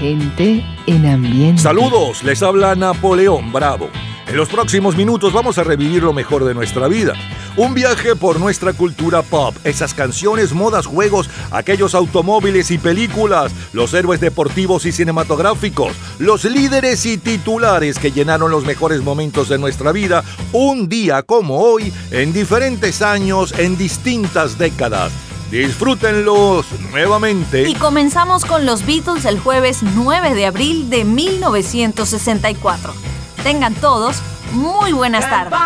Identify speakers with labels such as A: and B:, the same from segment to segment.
A: gente en ambiente.
B: Saludos, les habla Napoleón Bravo. En los próximos minutos vamos a revivir lo mejor de nuestra vida. Un viaje por nuestra cultura pop, esas canciones, modas, juegos, aquellos automóviles y películas, los héroes deportivos y cinematográficos, los líderes y titulares que llenaron los mejores momentos de nuestra vida, un día como hoy, en diferentes años, en distintas décadas. Disfrútenlos nuevamente.
C: Y comenzamos con los Beatles el jueves 9 de abril de 1964. Tengan todos muy buenas tardes.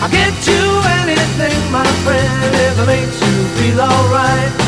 C: I'll get you anything, my friend, you feel alright.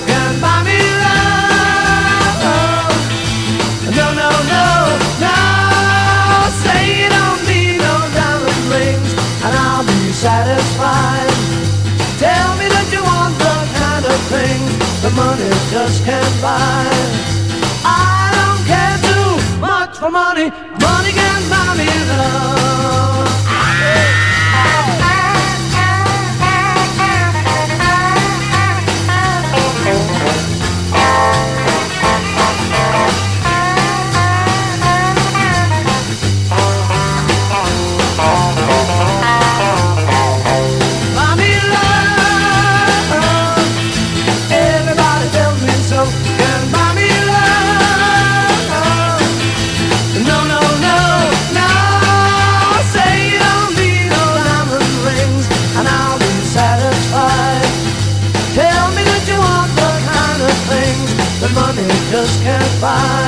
C: satisfied. Tell me that you want the kind of thing the money
B: just can't buy. I don't care too much for money. Money can I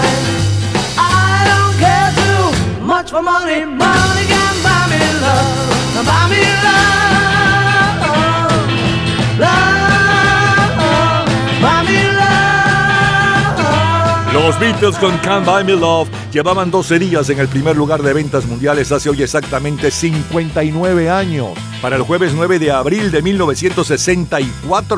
B: Los Beatles con Can't Buy Me Love llevaban 12 días en el primer lugar de ventas mundiales hace hoy exactamente 59 años, para el jueves 9 de abril de 1964.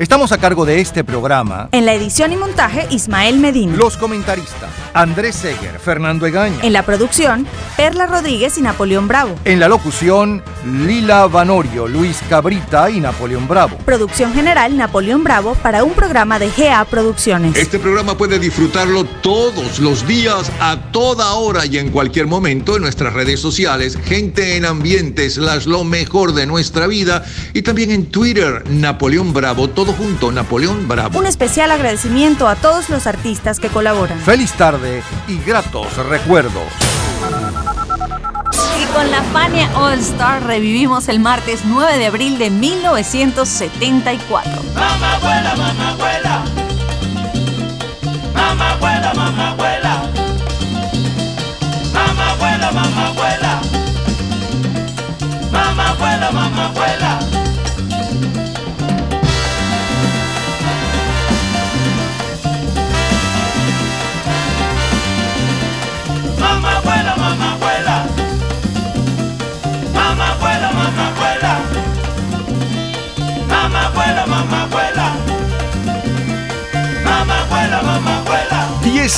D: Estamos a cargo de este programa.
C: En la edición y montaje, Ismael Medina.
D: Los comentaristas, Andrés Seger, Fernando Egaña.
C: En la producción, Perla Rodríguez y Napoleón Bravo.
D: En la locución, Lila Vanorio, Luis Cabrita y Napoleón Bravo.
C: Producción general, Napoleón Bravo, para un programa de GA Producciones.
B: Este programa puede disfrutarlo todos los días, a toda hora y en cualquier momento en nuestras redes sociales, Gente en Ambientes, las lo mejor de nuestra vida, y también en Twitter, Napoleón Bravo, todo junto, Napoleón Bravo.
C: Un especial agradecimiento a todos los artistas que colaboran.
B: Feliz tarde y gratos recuerdos.
C: Y con la Fania All Star revivimos el martes 9 de abril de 1974. Mamá abuela, mamá abuela. Mamá abuela, mamá abuela.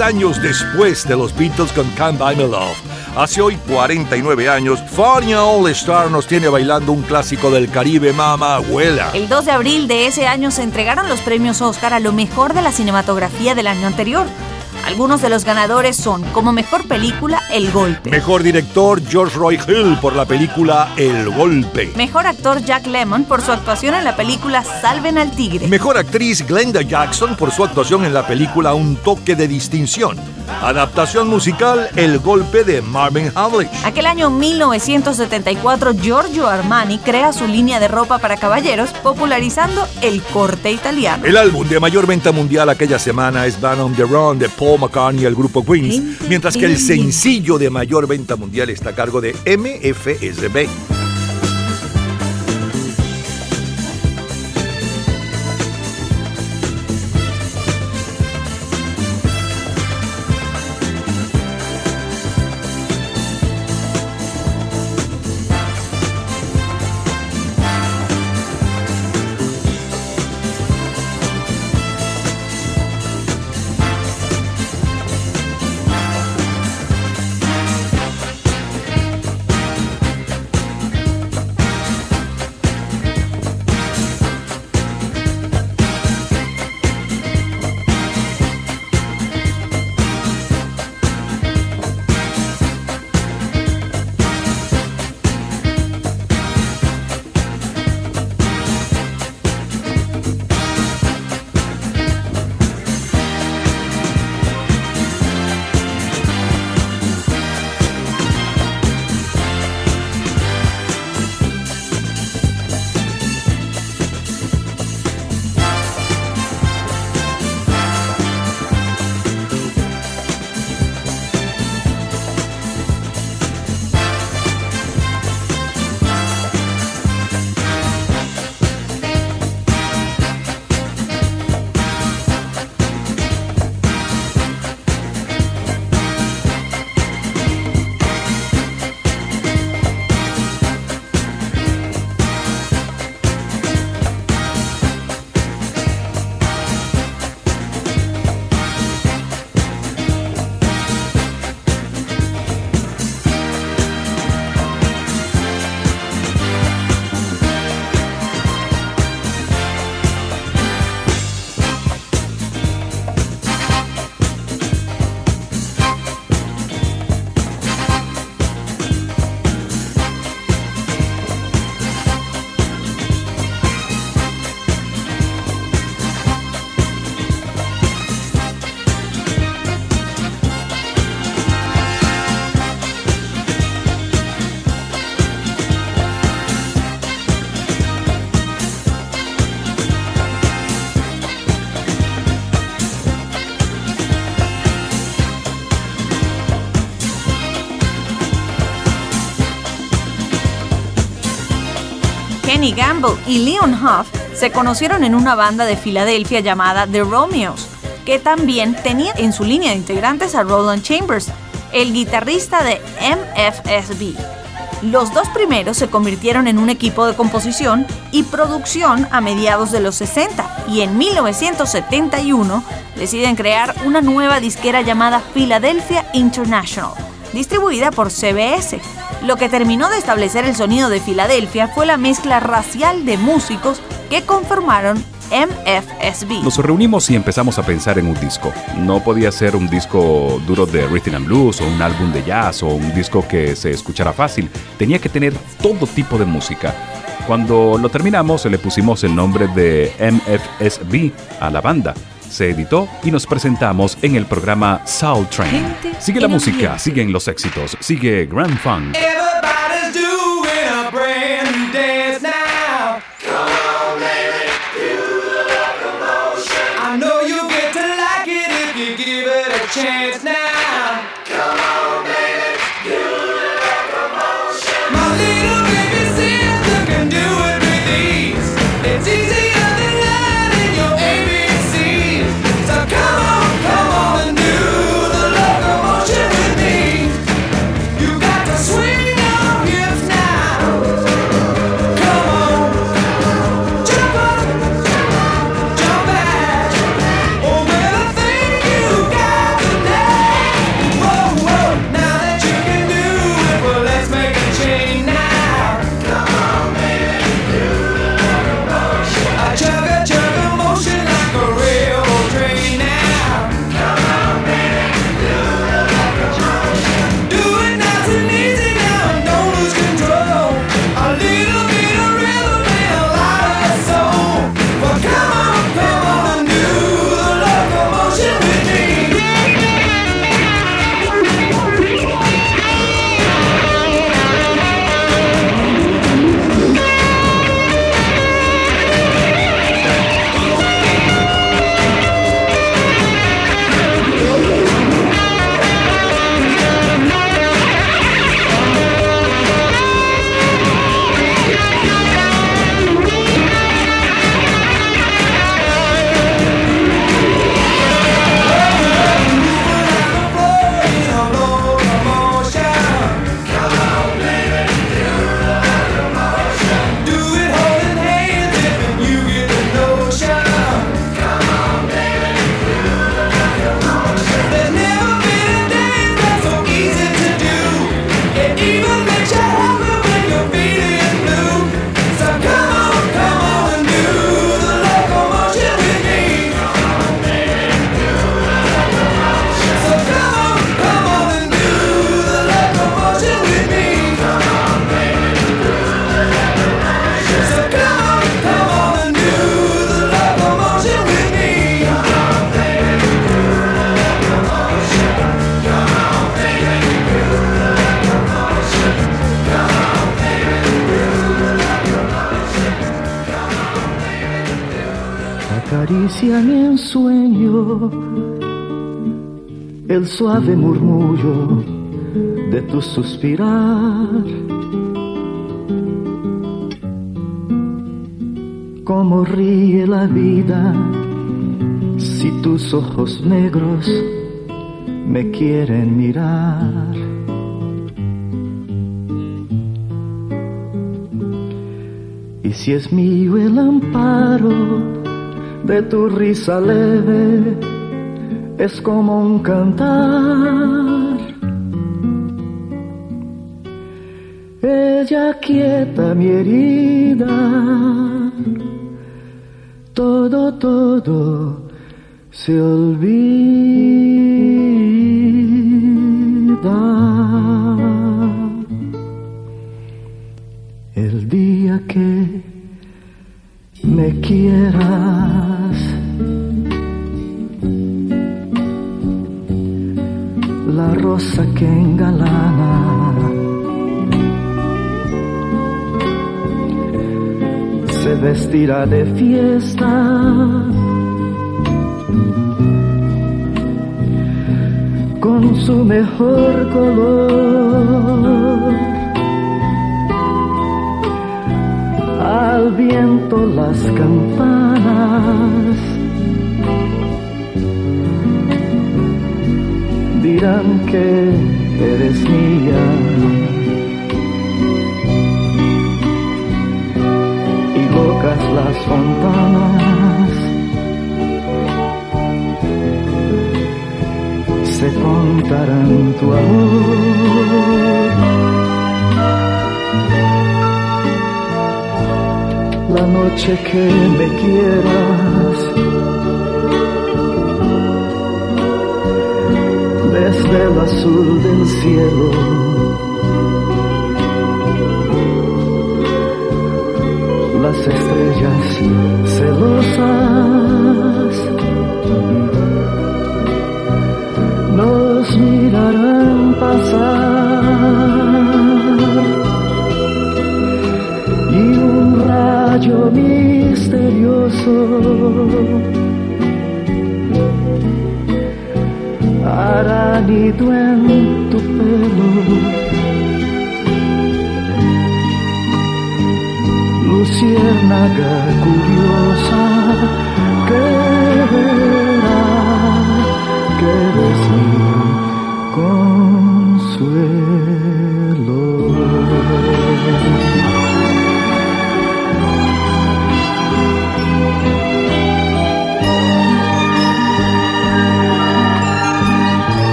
C: años después de los Beatles con Can't Buy Love, hace hoy 49 años, Fania All Star nos tiene bailando un clásico del Caribe, Mama Abuela. El 2 de abril de ese año se entregaron los premios Oscar a lo mejor de la cinematografía del año anterior. Algunos de los ganadores son, como mejor película, El Golpe. Mejor director, George Roy Hill, por la película El Golpe. Mejor actor, Jack Lemmon, por su actuación en la película Salven al Tigre. Mejor actriz, Glenda Jackson, por su actuación en la película Un Toque de Distinción. Adaptación musical, El Golpe de Marvin Hamlish. Aquel año 1974, Giorgio Armani crea su línea de ropa para caballeros, popularizando el corte italiano. El álbum de mayor venta mundial aquella semana es Van on the de Paul McCartney y grupo Queens, mientras que el sencillo de mayor venta mundial está a cargo de MFSB. Gamble y Leon Huff se conocieron en una banda de Filadelfia llamada The Romeos, que también tenía en su línea de integrantes a Roland Chambers, el guitarrista de MFSB. Los dos primeros se convirtieron en un equipo de composición y producción a mediados de los 60 y en 1971 deciden crear una nueva disquera llamada Philadelphia International, distribuida por CBS, lo que terminó de establecer el sonido de Filadelfia fue la mezcla racial de músicos que conformaron MFSB.
E: Nos reunimos y empezamos a pensar en un disco. No podía ser un disco duro de rhythm and blues o un álbum de jazz o un disco que se escuchara fácil. Tenía que tener todo tipo de música. Cuando lo terminamos le pusimos el nombre de MFSB a la banda. Se editó y nos presentamos en el programa Soul Train. Sigue la música, siguen los éxitos, sigue Grand Funk.
F: el suave murmullo de tu suspirar. Cómo ríe la vida si tus ojos negros me quieren mirar. Y si es mío el amparo de tu risa leve, es como un cantar. Ella quieta mi herida, todo, todo se olvida. con su mejor color.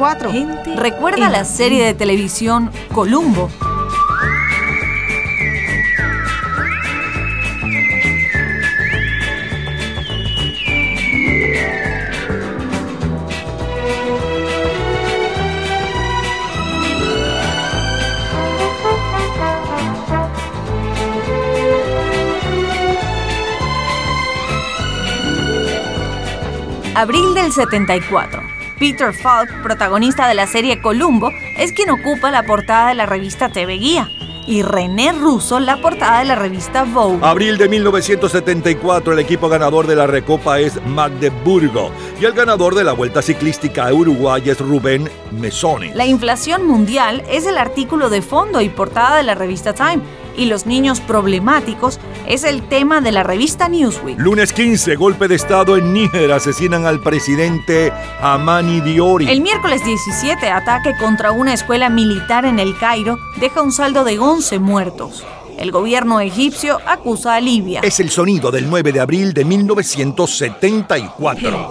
C: 4. Gente Recuerda la serie de televisión Columbo. Abril del 74. Peter Falk, protagonista de la serie Columbo, es quien ocupa la portada de la revista TV Guía y René Russo la portada de la revista Vogue.
B: Abril de 1974, el equipo ganador de la Recopa es Magdeburgo y el ganador de la Vuelta Ciclística a Uruguay es Rubén Mesones.
C: La inflación mundial es el artículo de fondo y portada de la revista Time y los niños problemáticos es el tema de la revista Newsweek.
B: Lunes 15, golpe de Estado en Níger, asesinan al presidente Amani Diori.
C: El miércoles 17, ataque contra una escuela militar en El Cairo deja un saldo de 11 muertos. El gobierno egipcio acusa a Libia.
B: Es el sonido del 9 de abril de 1974.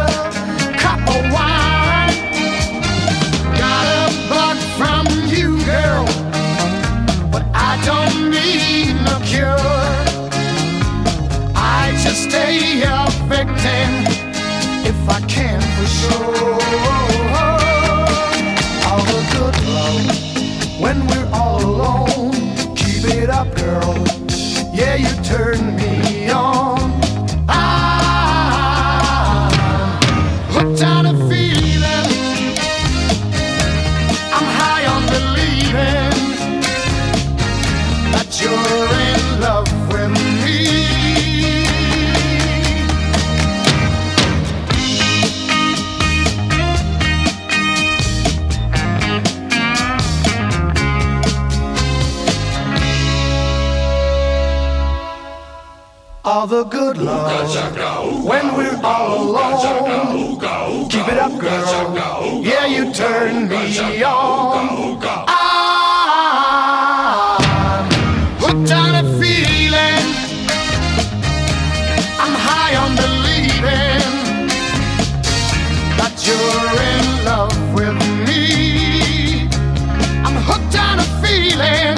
B: expecting if I can for sure. All the good love when we're
C: all alone. Keep it up, girl. Yeah, you turn all the good love when we're all alone. Keep it up, girl. Yeah, you turn me on. I'm hooked on a feeling. I'm high on believing that you're in love with me. I'm hooked on a feeling.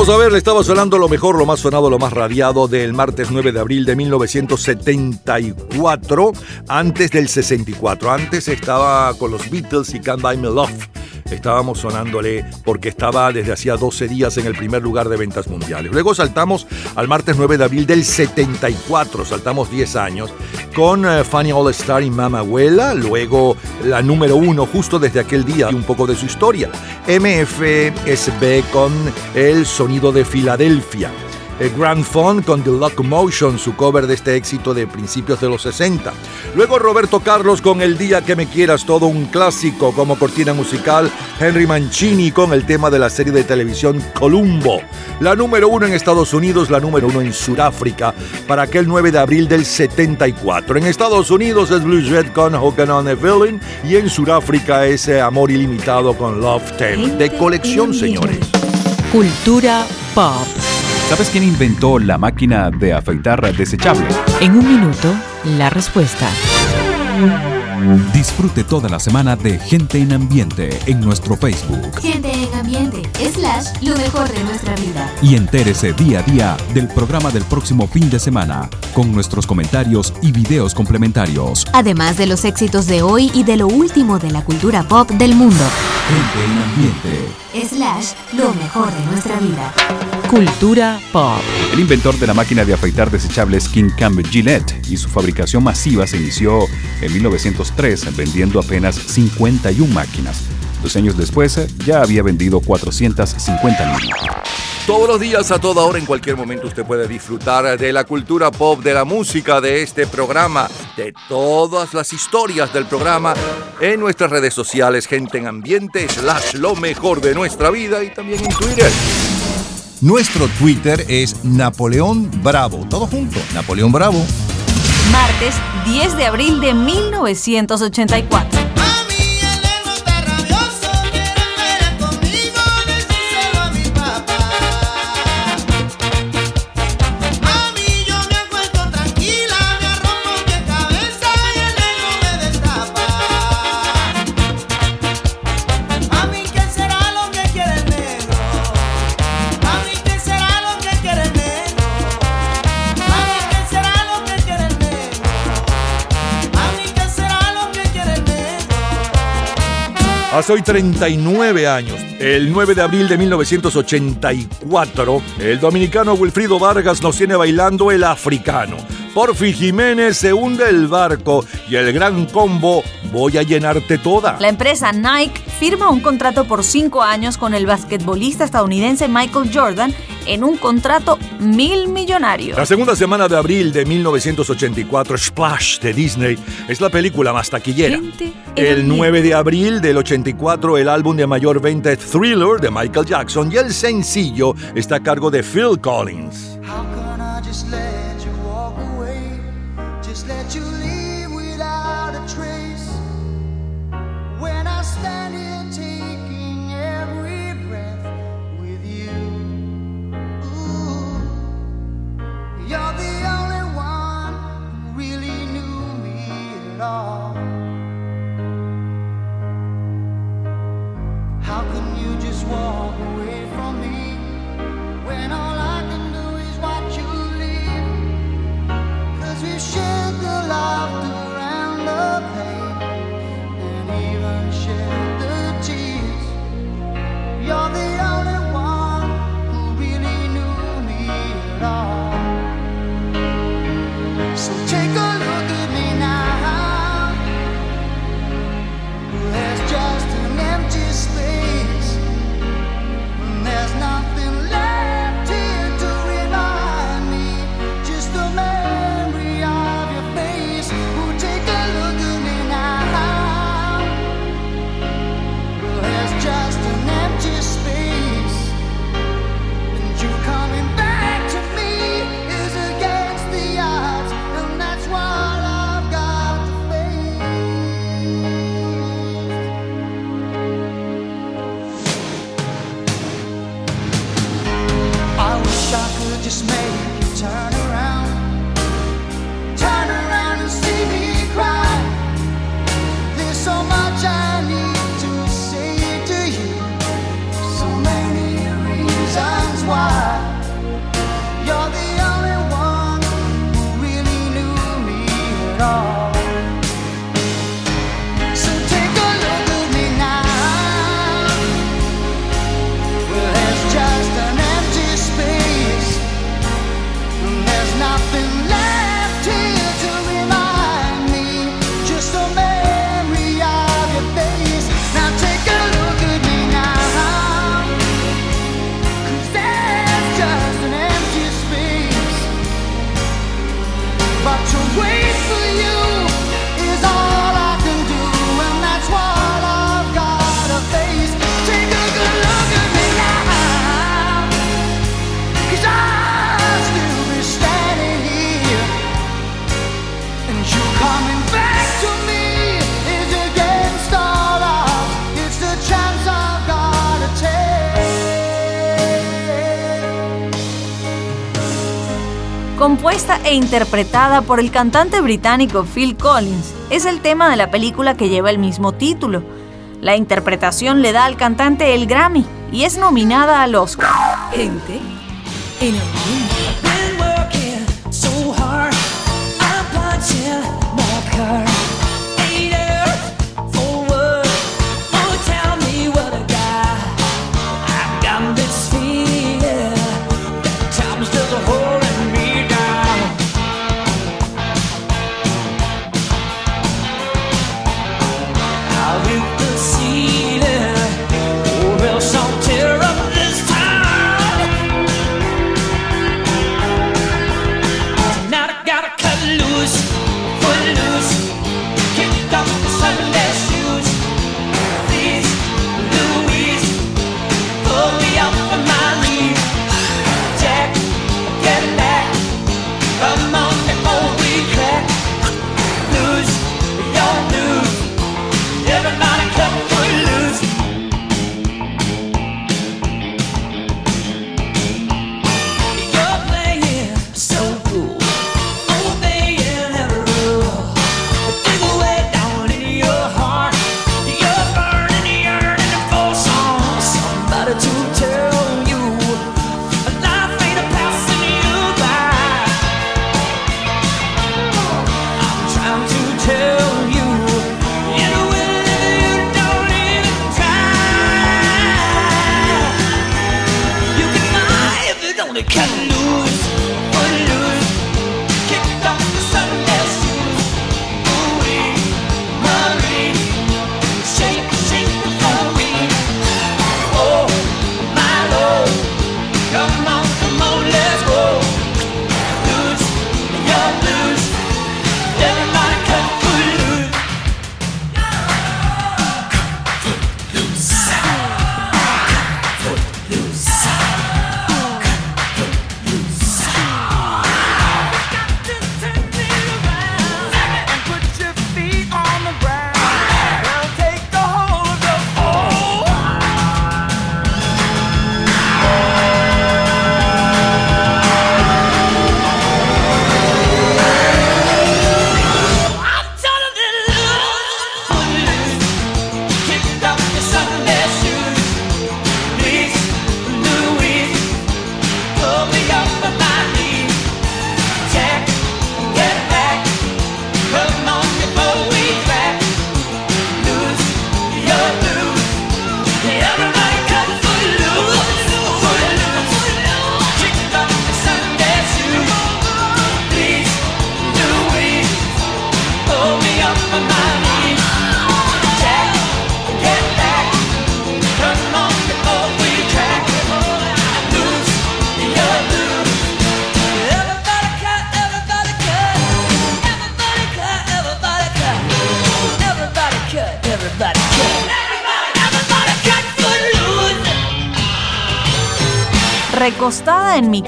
B: Vamos a ver, le estaba sonando lo mejor, lo más sonado, lo más radiado del martes 9 de abril de 1974, antes del 64. Antes estaba con los Beatles y Can't Buy Me Love estábamos sonándole porque estaba desde hacía 12 días en el primer lugar de ventas mundiales. Luego saltamos al martes 9 de abril del 74, saltamos 10 años, con eh, Funny All Star y Mama Abuela, luego la número uno justo desde aquel día y un poco de su historia. MFSB con el sonido de Filadelfia. Grand Fun con The Motion, su cover de este éxito de principios de los 60. Luego Roberto Carlos con El Día que me quieras, todo un clásico como cortina musical. Henry Mancini con el tema de la serie de televisión Columbo. La número uno en Estados Unidos, la número uno en Sudáfrica para aquel 9 de abril del 74. En Estados Unidos es Blue Jet con Hogan on the Villain y en Sudáfrica es Amor Ilimitado con Love Tale. De colección, señores.
C: Cultura pop.
B: ¿Sabes quién inventó la máquina de afeitar desechable?
C: En un minuto, la respuesta.
B: Disfrute toda la semana de Gente en Ambiente en nuestro Facebook.
C: Gente en Ambiente, slash, lo mejor de nuestra vida.
B: Y entérese día a día del programa del próximo fin de semana, con nuestros comentarios y videos complementarios.
C: Además de los éxitos de hoy y de lo último de la cultura pop del mundo.
B: Gente en Ambiente,
C: slash, lo mejor de nuestra vida. Cultura pop.
B: El inventor de la máquina de afeitar desechable Skin Campbell Gillette y su fabricación masiva se inició en 1900 tres, vendiendo apenas 51 máquinas. Dos años después ya había vendido 450 mil. Todos los días, a toda hora, en cualquier momento, usted puede disfrutar de la cultura pop, de la música, de este programa, de todas las historias del programa en nuestras redes sociales, gente en ambiente, slash lo mejor de nuestra vida y también en Twitter. Nuestro Twitter es Napoleón Bravo. Todo junto, Napoleón Bravo
C: martes 10 de abril de 1984.
B: Hace hoy 39 años, el 9 de abril de 1984, el dominicano Wilfrido Vargas nos tiene bailando el africano. Porfi Jiménez se hunde el barco y el gran combo Voy a llenarte toda.
C: La empresa Nike firma un contrato por cinco años con el basquetbolista estadounidense Michael Jordan en un contrato mil millonario.
B: La segunda semana de abril de 1984, Splash de Disney es la película más taquillera. El 9 de abril del 84, el álbum de mayor venta es Thriller de Michael Jackson y el sencillo está a cargo de Phil Collins.
C: E interpretada por el cantante británico Phil Collins. Es el tema de la película que lleva el mismo título. La interpretación le da al cantante el Grammy y es nominada al Oscar. Gente en el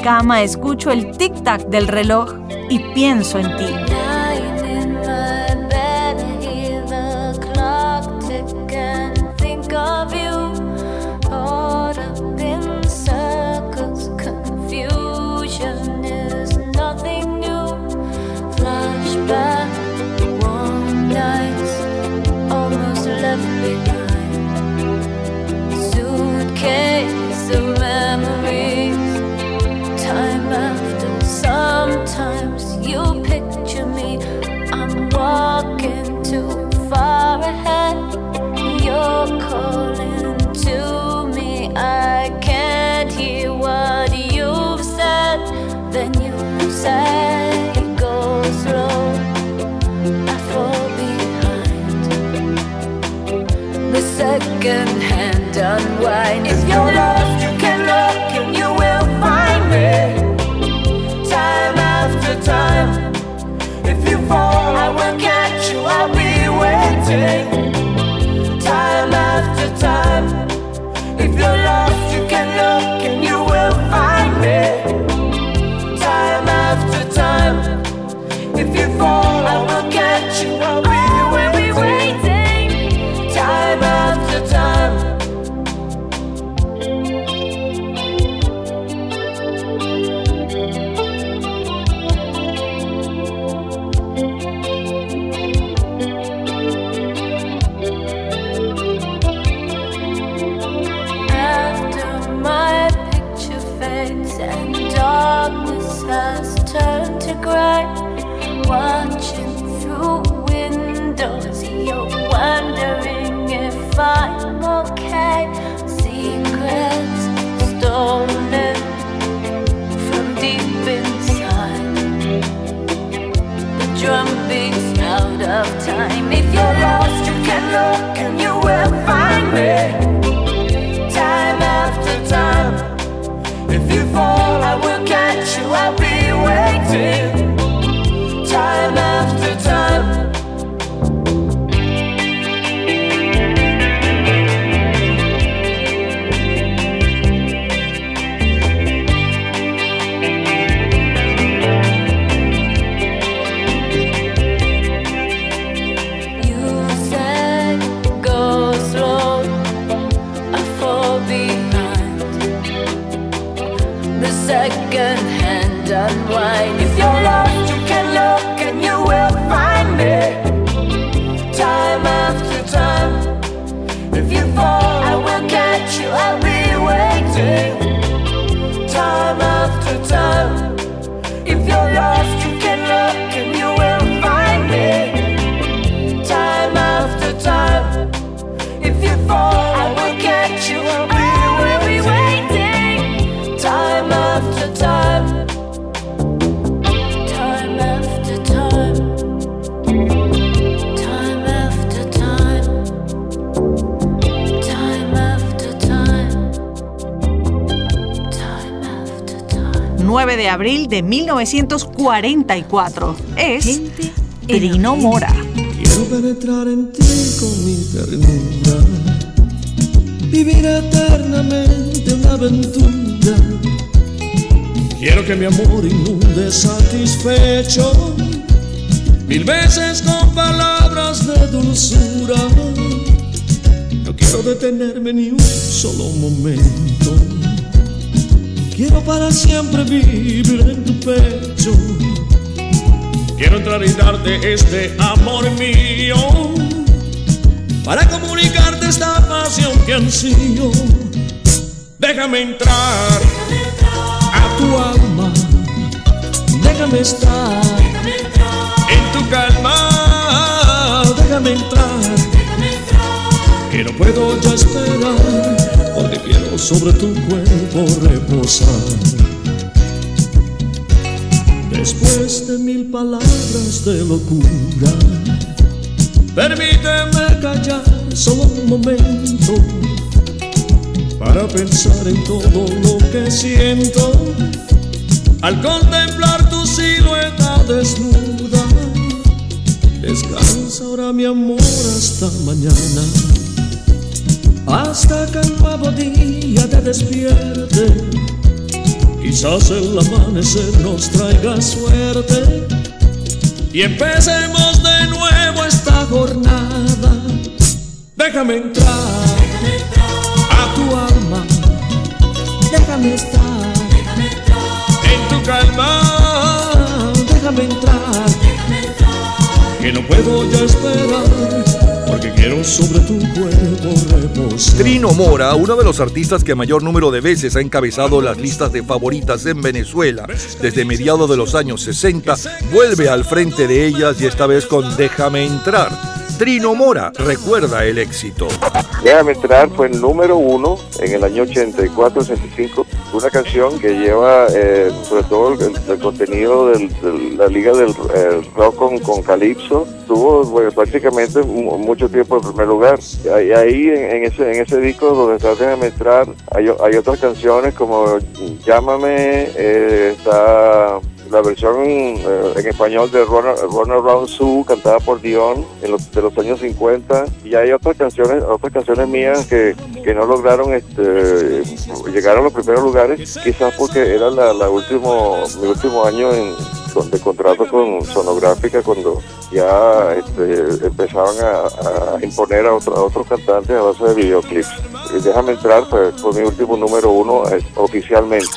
C: cama escucho el tic-tac del reloj y pienso en ti. abril de 1944. Es edino Mora.
G: Quiero penetrar en ti con mi ternura, vivir eternamente una aventura. Quiero que mi amor inunde satisfecho, mil veces con palabras de dulzura. No quiero detenerme ni un solo momento Quiero para siempre vivir en tu pecho. Quiero entrar y darte este amor mío. Para comunicarte esta pasión que ansío. Déjame entrar, déjame entrar a tu alma. Déjame estar, en tu calma. Déjame entrar, déjame entrar que no puedo ya esperar sobre tu cuerpo reposar. Después de mil palabras de locura, permíteme callar solo un momento para pensar en todo lo que siento al contemplar tu silueta desnuda. Descansa ahora mi amor hasta mañana hasta que el nuevo día te despierte. Quizás el amanecer nos traiga suerte y empecemos de nuevo esta jornada. Déjame entrar, a tu alma, déjame estar, en tu calma, déjame entrar, que no puedo ya esperar quiero sobre tu cuerpo
B: Trino Mora, uno de los artistas que mayor número de veces ha encabezado las listas de favoritas en Venezuela desde mediados de los años 60, vuelve al frente de ellas y esta vez con Déjame entrar Trino Mora recuerda el éxito.
H: Déjame entrar fue el número uno en el año 84-85, una canción que lleva eh, sobre todo el, contenido de la liga del eh, rock con, Calipso Calypso. Tuvo pues, prácticamente mucho tiempo en primer lugar. Y ahí en, ese, en ese disco donde está Déjame entrar hay, otras canciones como Llámame, eh, está la versión eh, en español de Run, Around Sue cantada por Dion en de los años 50 y hay otras canciones otras canciones mías que, no lograron este, llegar a los primeros lugares quizás porque era la, último, mi último año en, de contrato con Sonográfica cuando ya este, empezaban a, imponer a, otro, otros cantantes a base de videoclips. Y déjame entrar, pues fue mi último número uno eh, oficialmente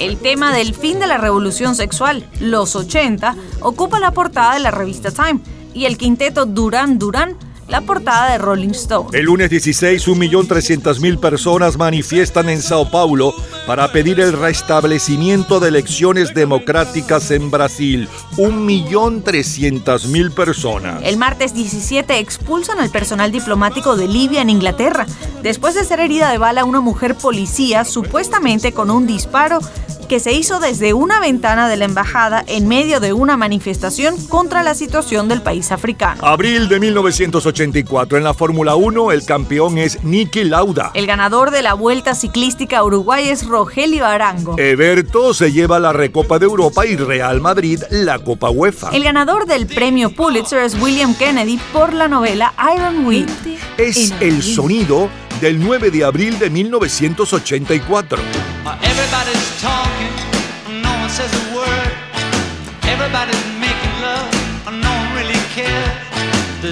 C: el tema del fin de la revolución sexual, los 80, ocupa la portada de la revista Time y el quinteto Duran Duran la portada de Rolling Stone.
B: El lunes 16, 1.300.000 personas manifiestan en Sao Paulo para pedir el restablecimiento de elecciones democráticas en Brasil. 1.300.000 personas.
C: El martes 17 expulsan al personal diplomático de Libia en Inglaterra, después de ser herida de bala una mujer policía supuestamente con un disparo que se hizo desde una ventana de la embajada en medio de una manifestación contra la situación del país africano.
B: Abril de 1980 en la Fórmula 1, el campeón es Nicky Lauda.
C: El ganador de la Vuelta Ciclística a Uruguay es Rogelio Arango.
B: Eberto se lleva la Recopa de Europa y Real Madrid la Copa UEFA.
C: El ganador del premio Pulitzer es William Kennedy por la novela Iron Wheat.
B: Es el sonido del 9 de abril de 1984.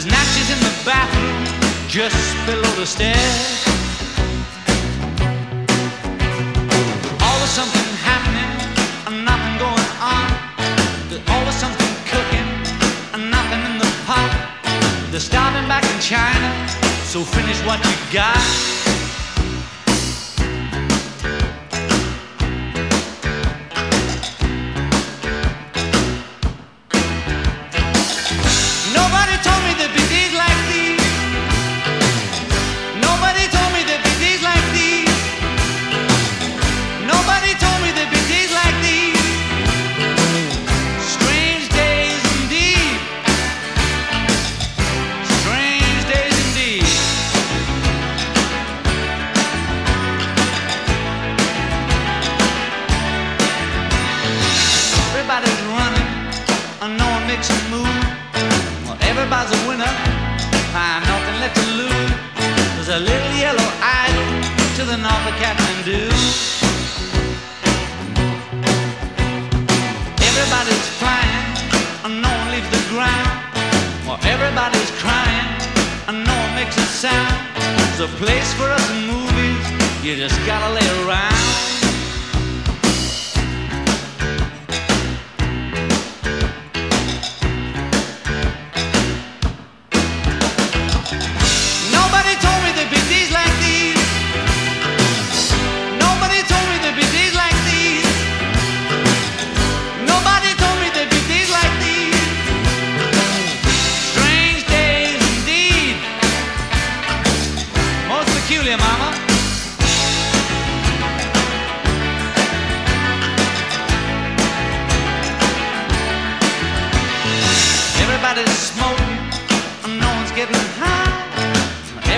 B: There's matches in the bathroom just below the stairs. Always something happening and nothing going on. There's always something cooking and nothing in the pot. They're starving back in China, so finish what you got. a little yellow idol to the north of Kathmandu. Everybody's flying, and no one leaves the ground. Well, everybody's crying, and no one makes a sound. It's a place for us movies. You just gotta lay around.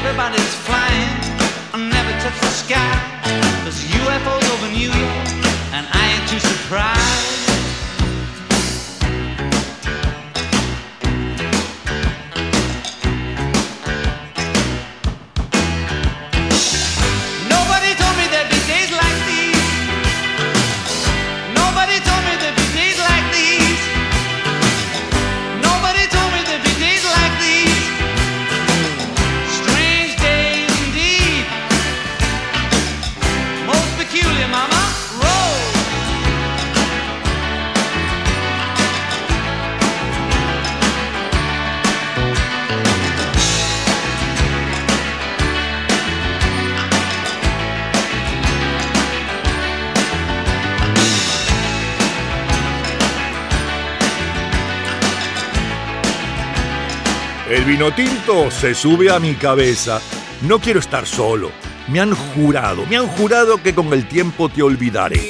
B: Everybody's flying. I never touch the sky. There's UFOs over New York, and I ain't too surprised. No tinto se sube a mi cabeza. No quiero estar solo. Me han jurado, me han jurado que con el tiempo te olvidaré.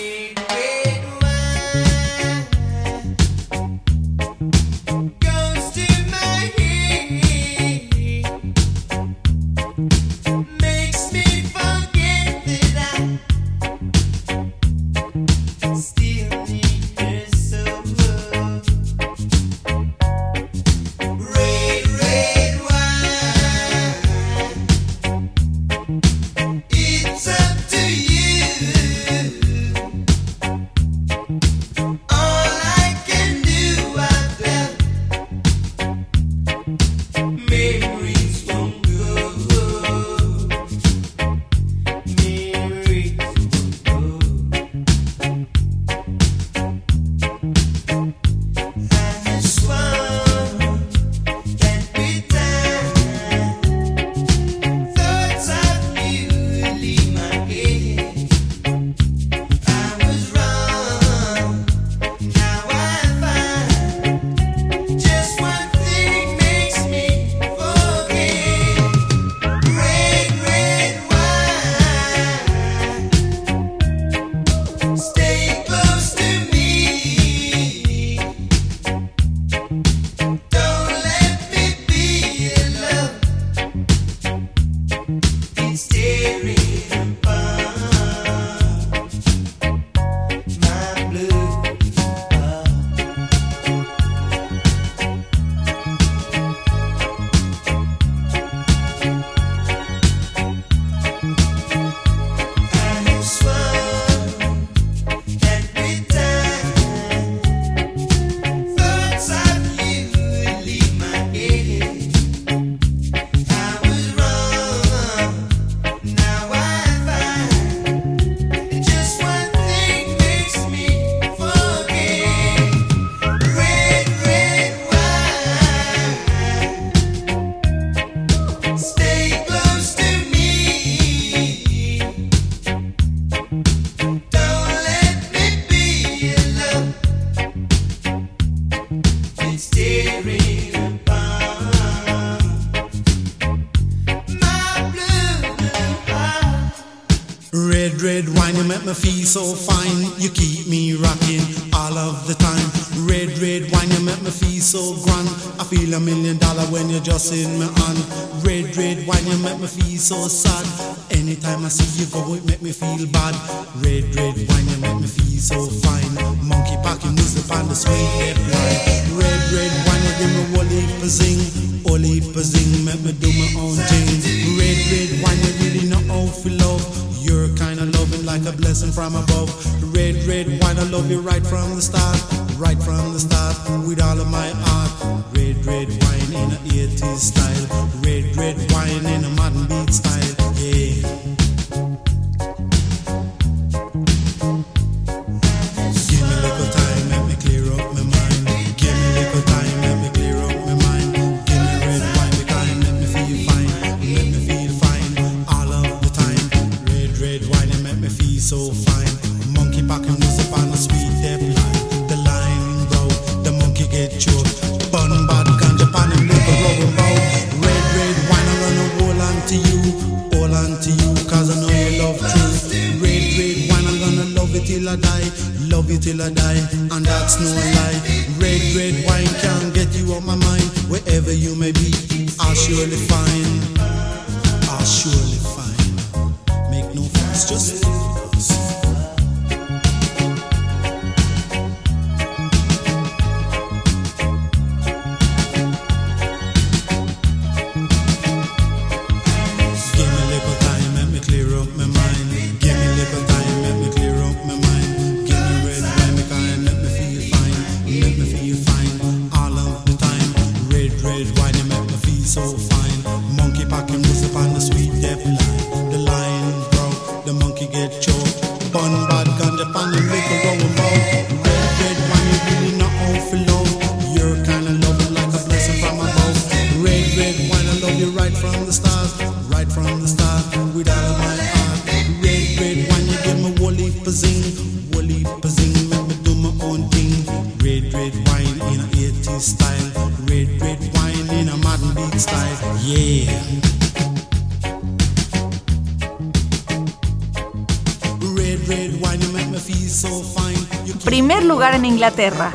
C: Inglaterra.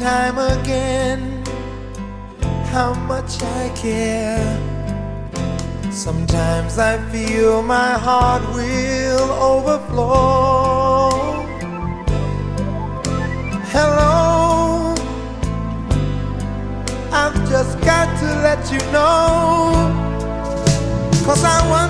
I: time again how much I care. Sometimes I feel my heart will overflow. Hello, I've just got to let you know. Cause I want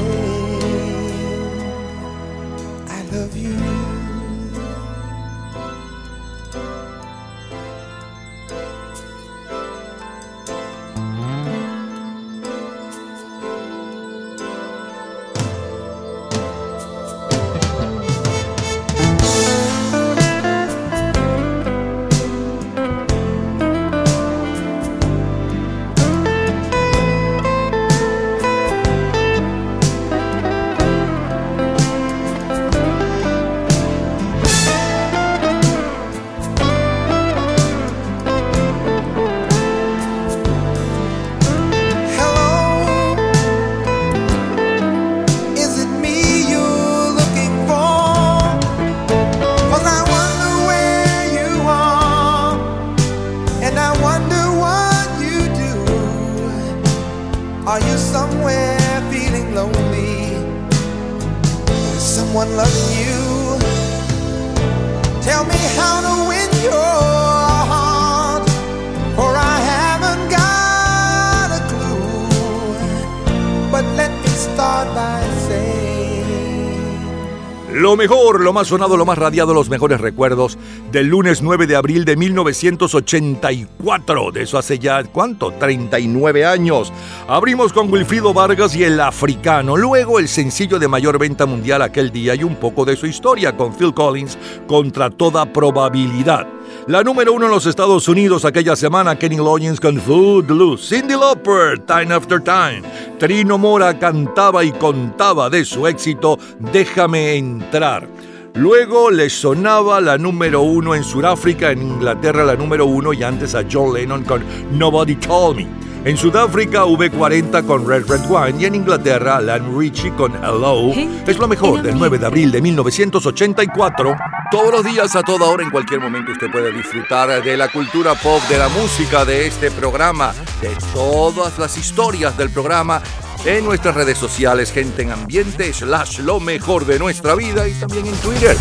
B: lo más sonado, lo más radiado, los mejores recuerdos del lunes 9 de abril de 1984. De eso hace ya, ¿cuánto? 39 años. Abrimos con Wilfrido Vargas y el africano. Luego el sencillo de mayor venta mundial aquel día y un poco de su historia con Phil Collins contra toda probabilidad. La número uno en los Estados Unidos aquella semana, Kenny Loggins con Food Blues, Cindy Lauper, Time After Time. Trino Mora cantaba y contaba de su éxito Déjame entrar. Luego le sonaba la número uno en Sudáfrica, en Inglaterra la número uno y antes a John Lennon con Nobody Told Me. En Sudáfrica V40 con Red Red Wine y en Inglaterra Lan Richie con Hello. Es lo mejor del 9 de abril de 1984. Todos los días, a toda hora, en cualquier momento usted puede disfrutar de la cultura pop, de la música, de este programa, de todas las historias del programa en nuestras redes sociales, gente en ambiente, slash lo mejor de nuestra vida y también en Twitter.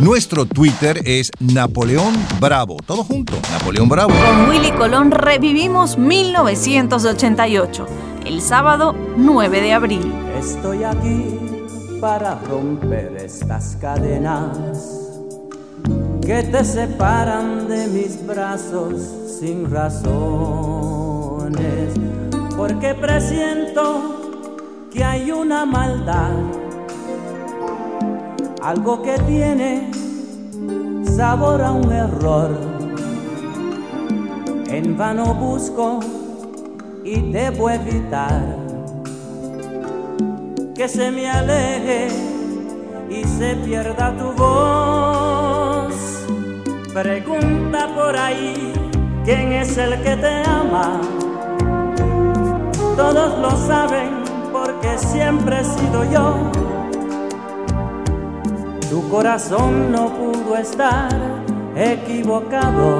B: Nuestro Twitter es Napoleón Bravo. Todo junto, Napoleón Bravo.
J: Con Willy Colón revivimos 1988, el sábado 9 de abril.
K: Estoy aquí para romper estas cadenas que te separan de mis brazos sin razones porque presiento que hay una maldad, algo que tiene sabor a un error. En vano busco y debo evitar que se me aleje y se pierda tu voz. Pregunta por ahí quién es el que te ama todos lo saben porque siempre he sido yo. Tu corazón no pudo estar equivocado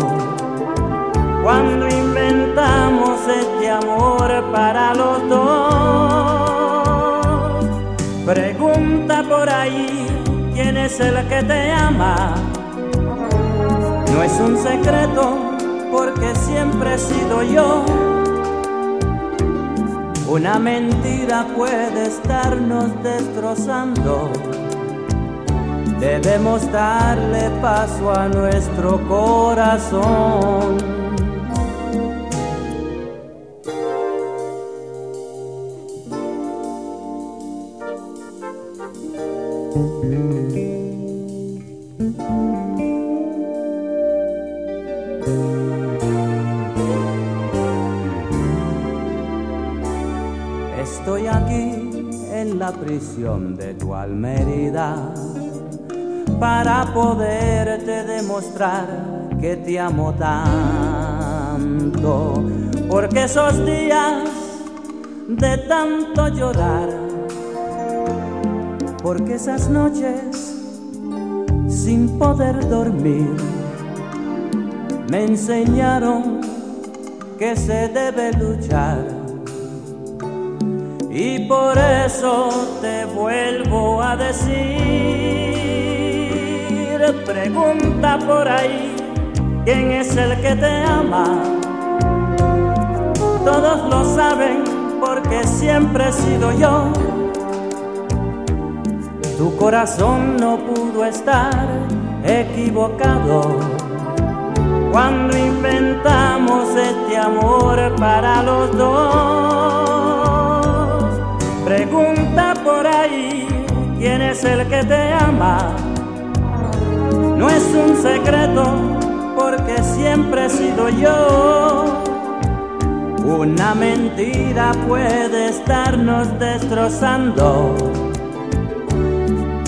K: cuando inventamos este amor para los dos. Pregunta por ahí quién es el que te ama. No es un secreto porque siempre he sido yo una mentira puede estarnos destrozando. Debemos darle paso a nuestro corazón. de tu Almería para poderte demostrar que te amo tanto. Porque esos días de tanto llorar, porque esas noches sin poder dormir me enseñaron que se debe luchar. Y por eso te vuelvo a decir. Pregunta por ahí quién es el que te ama. Todos lo saben porque siempre he sido yo. Tu corazón no pudo estar equivocado cuando inventamos este amor para los dos. Pregunta por ahí quién es el que te ama. No es un secreto porque siempre he sido yo. Una mentira puede estarnos destrozando.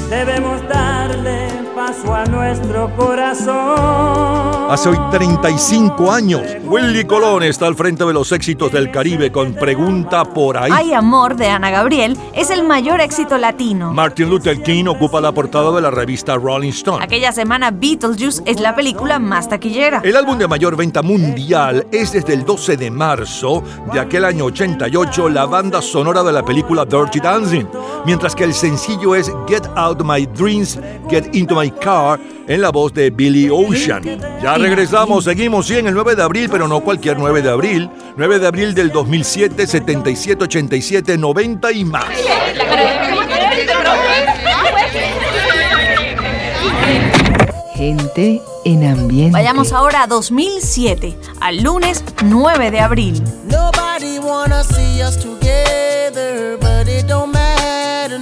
K: Debemos darle a nuestro corazón.
B: Hace hoy 35 años, Willy Colón está al frente de los éxitos del Caribe con Pregunta por ahí.
J: Hay amor de Ana Gabriel es el mayor éxito latino.
B: Martin Luther King ocupa la portada de la revista Rolling Stone.
J: Aquella semana Beetlejuice es la película más taquillera.
B: El álbum de mayor venta mundial es desde el 12 de marzo de aquel año 88 la banda sonora de la película Dirty Dancing, mientras que el sencillo es Get Out My Dreams, Get Into My Car en la voz de Billy Ocean. Ya regresamos, seguimos, sí, en el 9 de abril, pero no cualquier 9 de abril. 9 de abril del 2007, 77, 87, 90 y más.
J: Gente en ambiente. Vayamos ahora a 2007, al lunes 9 de abril. Nobody wanna see us together, but it don't matter,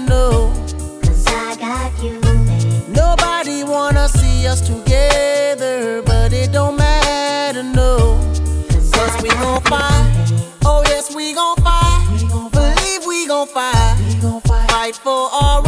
J: us together, but it don't matter, no. Cause we gon'
L: fight. Oh, yes, we gon' fight. Believe we gon' fight. Fight for our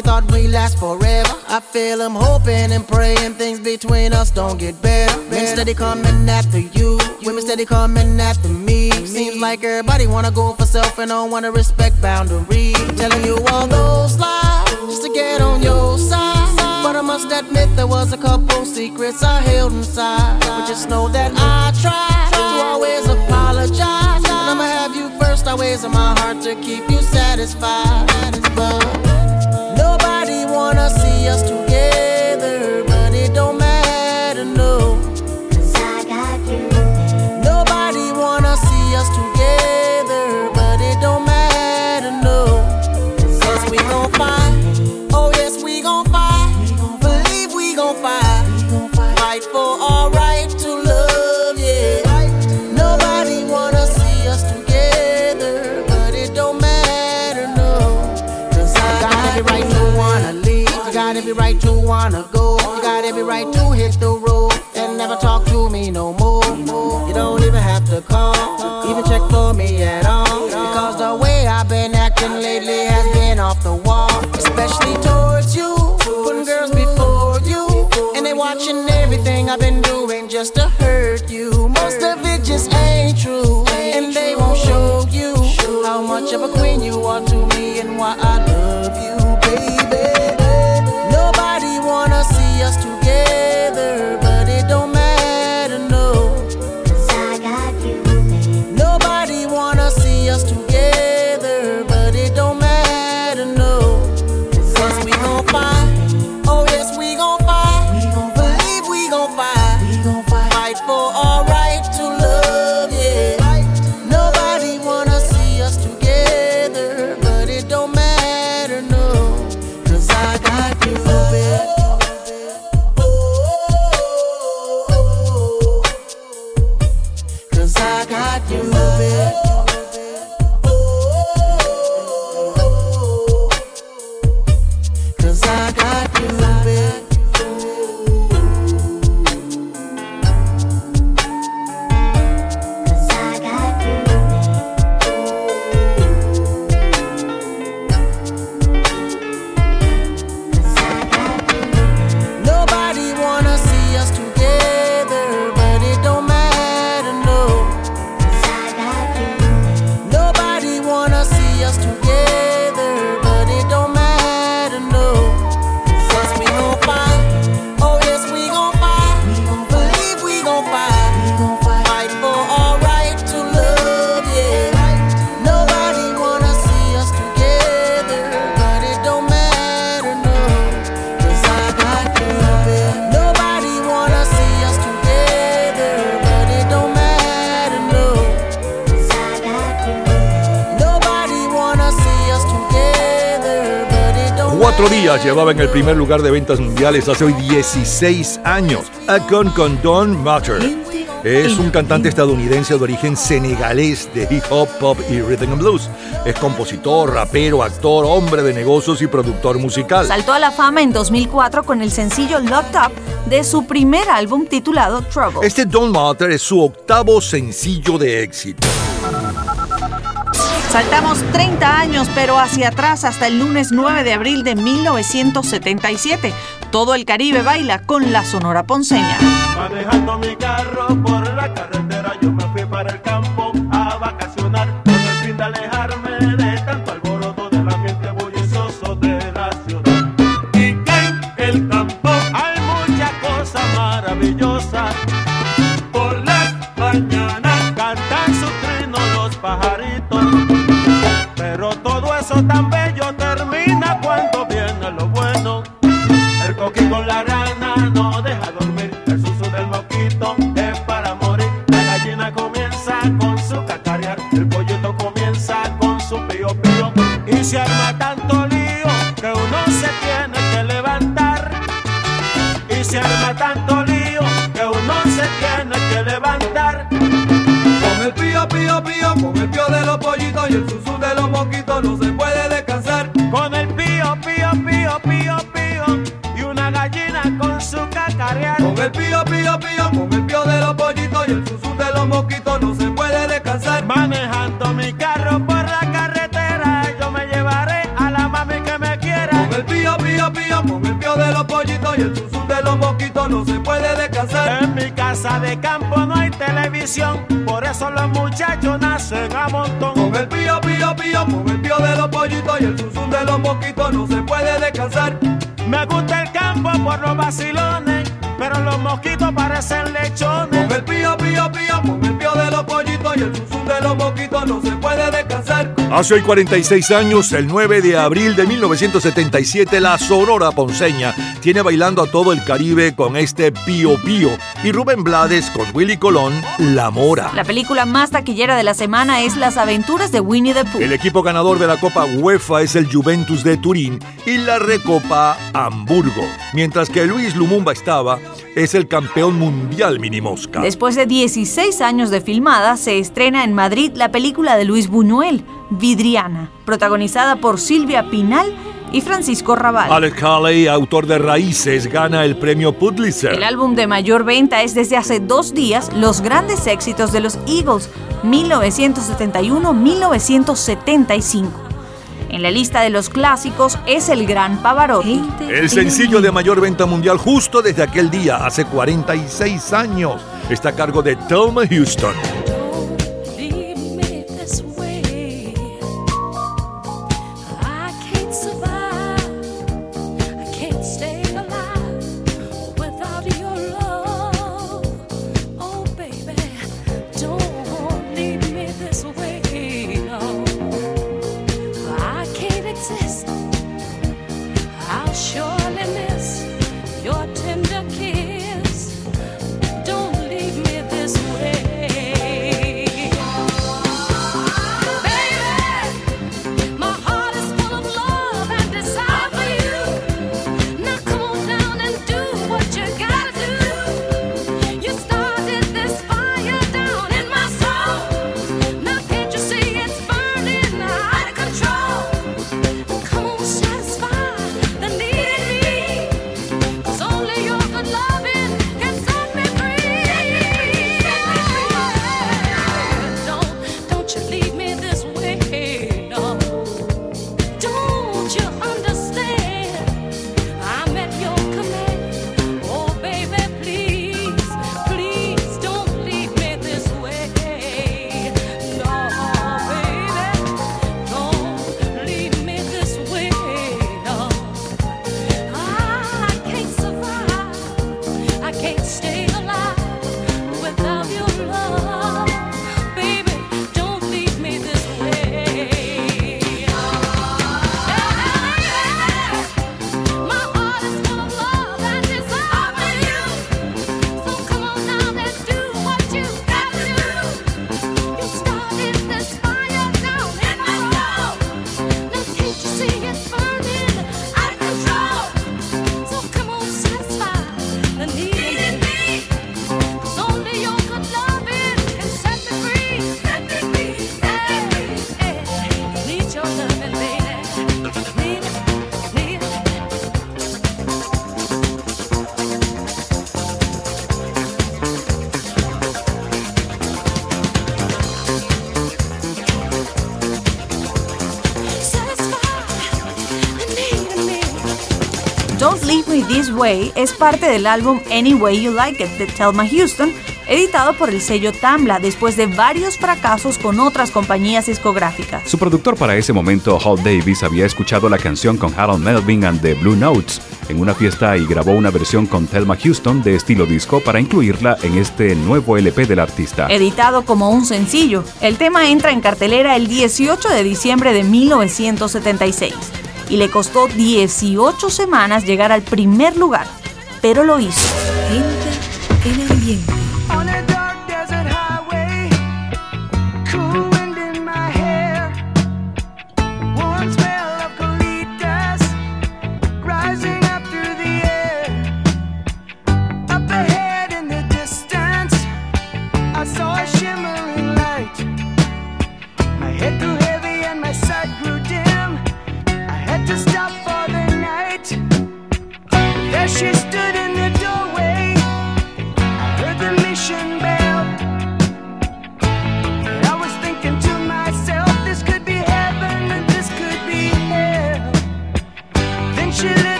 L: thought we last forever. I feel I'm hoping and praying things between us don't get better. Men steady coming after you, women steady coming after me. Seems like everybody wanna go for self and don't wanna respect boundaries. Mm. Telling you all those lies just to get on your side. But I must admit there was a couple secrets I held inside. But just know that I tried to always apologize. And I'ma have you first always in my heart to keep you satisfied. But wanna see us together. No.
B: de ventas mundiales hace hoy 16 años. A con Don Matter. Es un cantante estadounidense de origen senegalés de hip hop, pop y rhythm and blues. Es compositor, rapero, actor, hombre de negocios y productor musical.
J: Saltó a la fama en 2004 con el sencillo Locked Up de su primer álbum titulado Trouble.
B: Este Don Matter es su octavo sencillo de éxito.
J: Saltamos 30 años, pero hacia atrás hasta el lunes 9 de abril de 1977. Todo el Caribe baila con la Sonora Ponceña.
B: Hace hoy 46 años, el 9 de abril de 1977, la Sonora Ponceña tiene bailando a todo el Caribe con este Pío Pío y Rubén Blades con Willy Colón, La Mora.
J: La película más taquillera de la semana es Las aventuras de Winnie the Pooh.
B: El equipo ganador de la Copa UEFA es el Juventus de Turín y la Recopa Hamburgo. Mientras que Luis Lumumba estaba, es el campeón mundial mini mosca.
J: Después de 16 años de filmada, se estrena en Madrid la película de Luis Buñuel, Vidriana, protagonizada por Silvia Pinal y Francisco Raval.
B: Alex Haley, autor de Raíces, gana el premio Pulitzer.
J: El álbum de mayor venta es desde hace dos días Los grandes éxitos de los Eagles, 1971-1975 en la lista de los clásicos es el gran Pavarotti.
B: El sencillo de mayor venta mundial justo desde aquel día, hace 46 años, está a cargo de Thelma Houston.
J: This Way es parte del álbum Any Way You Like It de Thelma Houston, editado por el sello Tambla después de varios fracasos con otras compañías discográficas.
B: Su productor para ese momento, Hal Davis, había escuchado la canción con Harold Melvin and the Blue Notes en una fiesta y grabó una versión con Thelma Houston de estilo disco para incluirla en este nuevo LP del artista.
J: Editado como un sencillo, el tema entra en cartelera el 18 de diciembre de 1976 y le costó 18 semanas llegar al primer lugar, pero lo hizo. en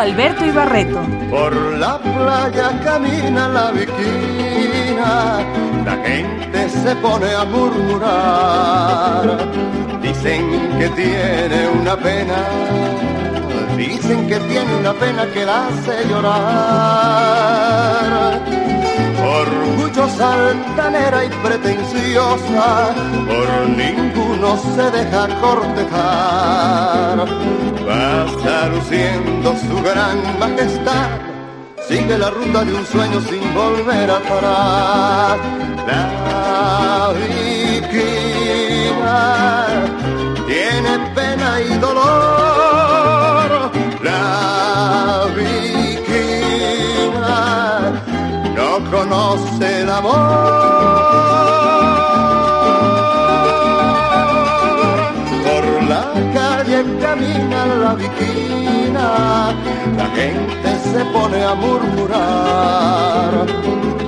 J: Alberto y Barreto.
M: Por la playa camina la viquina, la gente se pone a murmurar. Dicen que tiene una pena, dicen que tiene una pena que hace llorar orgullo saltanera y pretenciosa, por ninguno se deja cortejar. Basta luciendo su gran majestad, sigue la ruta de un sueño sin volver atrás. La viquina tiene pena y dolor. La conoce el amor. Por la calle camina la viquina, la gente se pone a murmurar.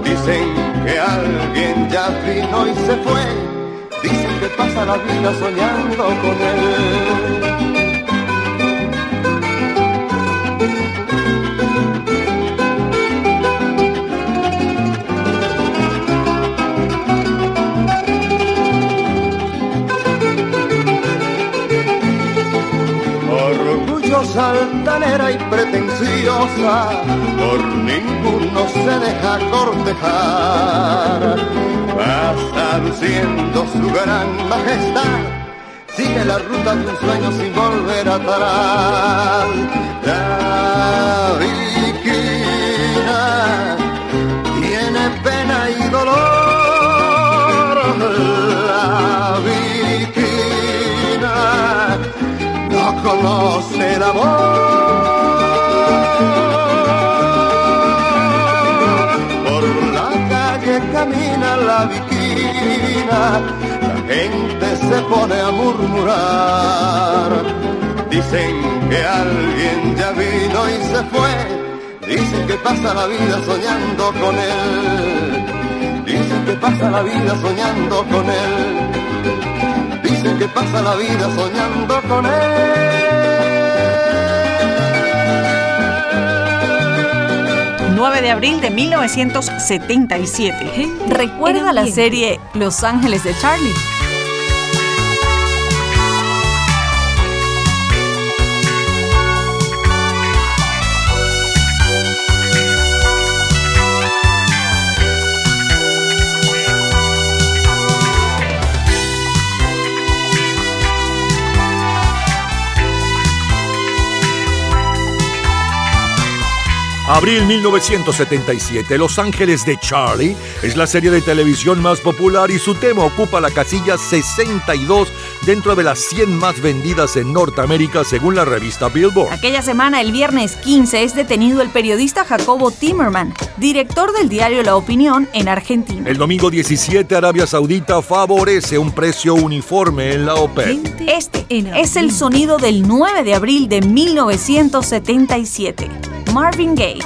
M: Dicen que alguien ya vino y se fue, dicen que pasa la vida soñando con él es y pretenciosa, por ninguno se deja cortejar. Va luciendo su gran majestad sigue la ruta de un sueño sin volver atrás. La viquina tiene pena y dolor. conoce amor. Por la calle camina la viquina, la gente se pone a murmurar. Dicen que alguien ya vino y se fue, dicen que pasa la vida soñando con él. Dicen que pasa la vida soñando con él que pasa la vida soñando con él.
J: 9 de abril de 1977. Recuerda la serie Los Ángeles de Charlie.
B: Abril 1977, Los Ángeles de Charlie es la serie de televisión más popular y su tema ocupa la casilla 62 dentro de las 100 más vendidas en Norteamérica según la revista Billboard.
J: Aquella semana, el viernes 15, es detenido el periodista Jacobo Timmerman, director del diario La Opinión en Argentina.
B: El domingo 17, Arabia Saudita favorece un precio uniforme en la OPEP.
J: Este es el sonido del 9 de abril de 1977. Marvin Gaye.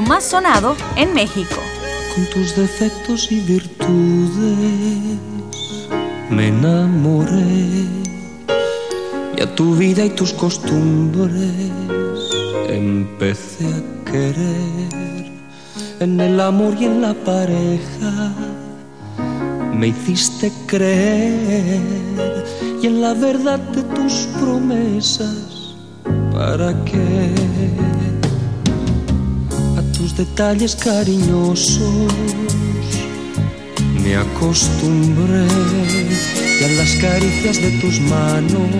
J: más sonado en México.
N: Con tus defectos y virtudes me enamoré. Y a tu vida y tus costumbres empecé a querer. En el amor y en la pareja me hiciste creer. Y en la verdad de tus promesas, ¿para qué? detalles cariñosos me acostumbré y a las caricias de tus manos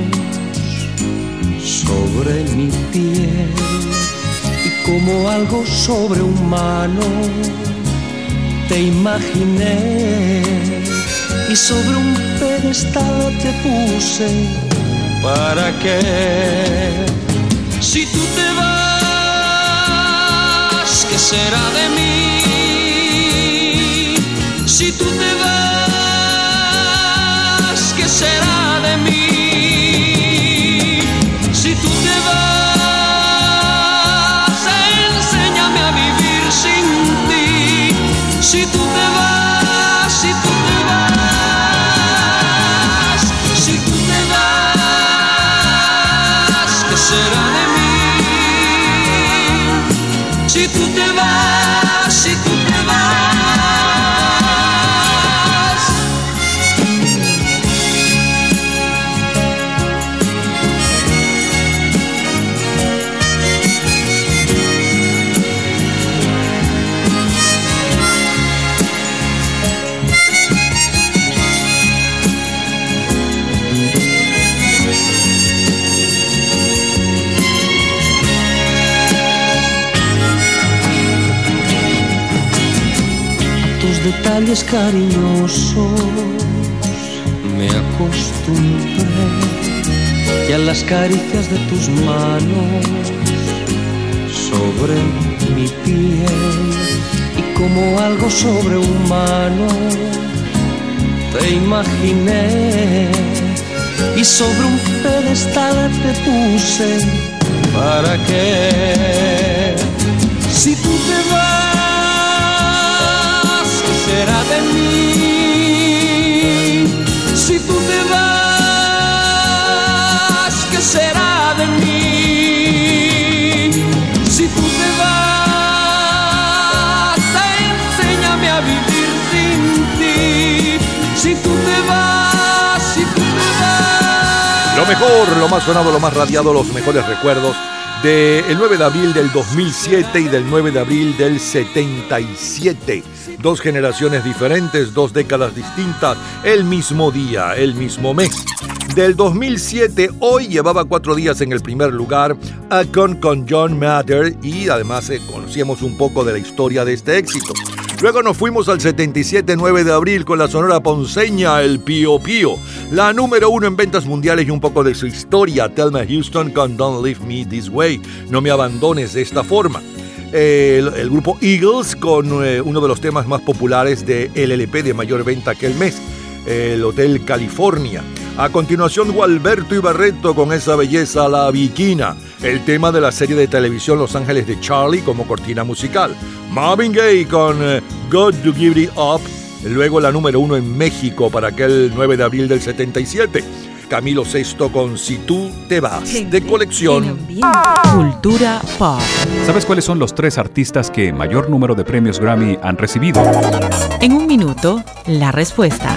N: sobre mi piel y como algo sobrehumano te imaginé y sobre un pedestal te puse para que si tú te vas será de mí? cariñosos me acostumbré y a las caricias de tus manos sobre mi piel y como algo sobrehumano te imaginé y sobre un pedestal te puse para que si tú te vas será de mí? Si tú te vas, ¿qué será de mí? Si tú te vas, enséñame a vivir sin ti. Si tú te vas, si tú te vas.
B: Lo mejor, lo más sonado, lo más radiado, los mejores recuerdos del 9 de abril del 2007 y del 9 de abril del 77. Dos generaciones diferentes, dos décadas distintas, el mismo día, el mismo mes. Del 2007, hoy llevaba cuatro días en el primer lugar a con, con John Matter y además eh, conocíamos un poco de la historia de este éxito. Luego nos fuimos al 77 9 de abril con la sonora ponceña El Pío Pío, la número uno en ventas mundiales y un poco de su historia, Me Houston con Don't Leave Me This Way, No Me Abandones de esta forma. El, grupo Eagles con eh, uno de los temas más populares de LLP de mayor venta aquel mes, el Hotel California. A continuación, Gualberto Ibarreto con esa belleza la viquina, el tema de la serie de televisión Los Ángeles de Charlie como cortina musical. Marvin Gay con eh, God to Give It Up, luego la número uno en México para aquel 9 de abril del 77. Camilo Sexto con Si tú te vas, de colección. Cultura
O: pop. ¿Sabes cuáles son los tres artistas que mayor número de premios Grammy han recibido?
J: En un minuto, la respuesta.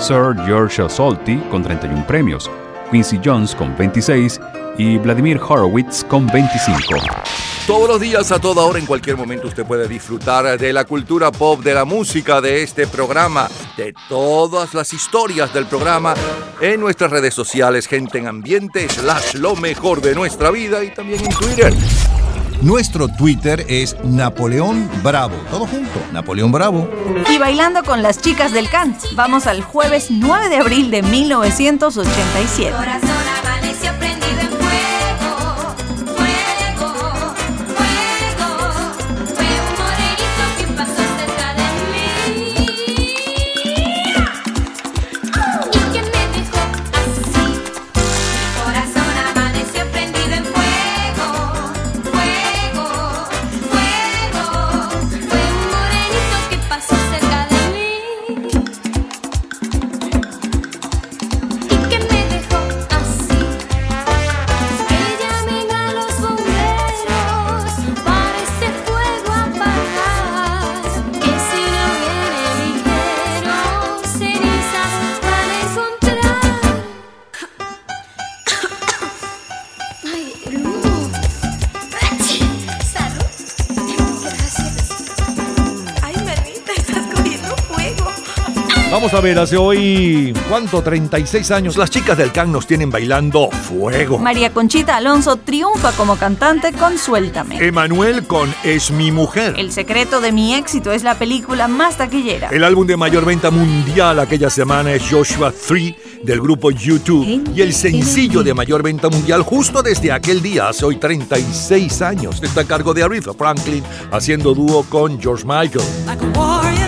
O: Sir George Solti con 31 premios, Quincy Jones con 26 y Vladimir Horowitz con 25.
B: Todos los días, a toda hora, en cualquier momento, usted puede disfrutar de la cultura pop, de la música, de este programa, de todas las historias del programa en nuestras redes sociales, gente en ambiente, slash lo mejor de nuestra vida y también en Twitter. Nuestro Twitter es Napoleón Bravo. Todo junto, Napoleón Bravo.
J: Y bailando con las chicas del cant, Vamos al jueves 9 de abril de 1987.
B: Vamos a ver, hace hoy, ¿cuánto? 36 años. Las chicas del CAN nos tienen bailando fuego.
J: María Conchita Alonso triunfa como cantante con Suéltame.
B: Emanuel con Es mi mujer.
J: El secreto de mi éxito es la película más taquillera.
B: El álbum de mayor venta mundial aquella semana es Joshua 3 del grupo YouTube. Y el sencillo de mayor venta mundial justo desde aquel día, hace hoy 36 años, está a cargo de Aretha Franklin haciendo dúo con George Michael.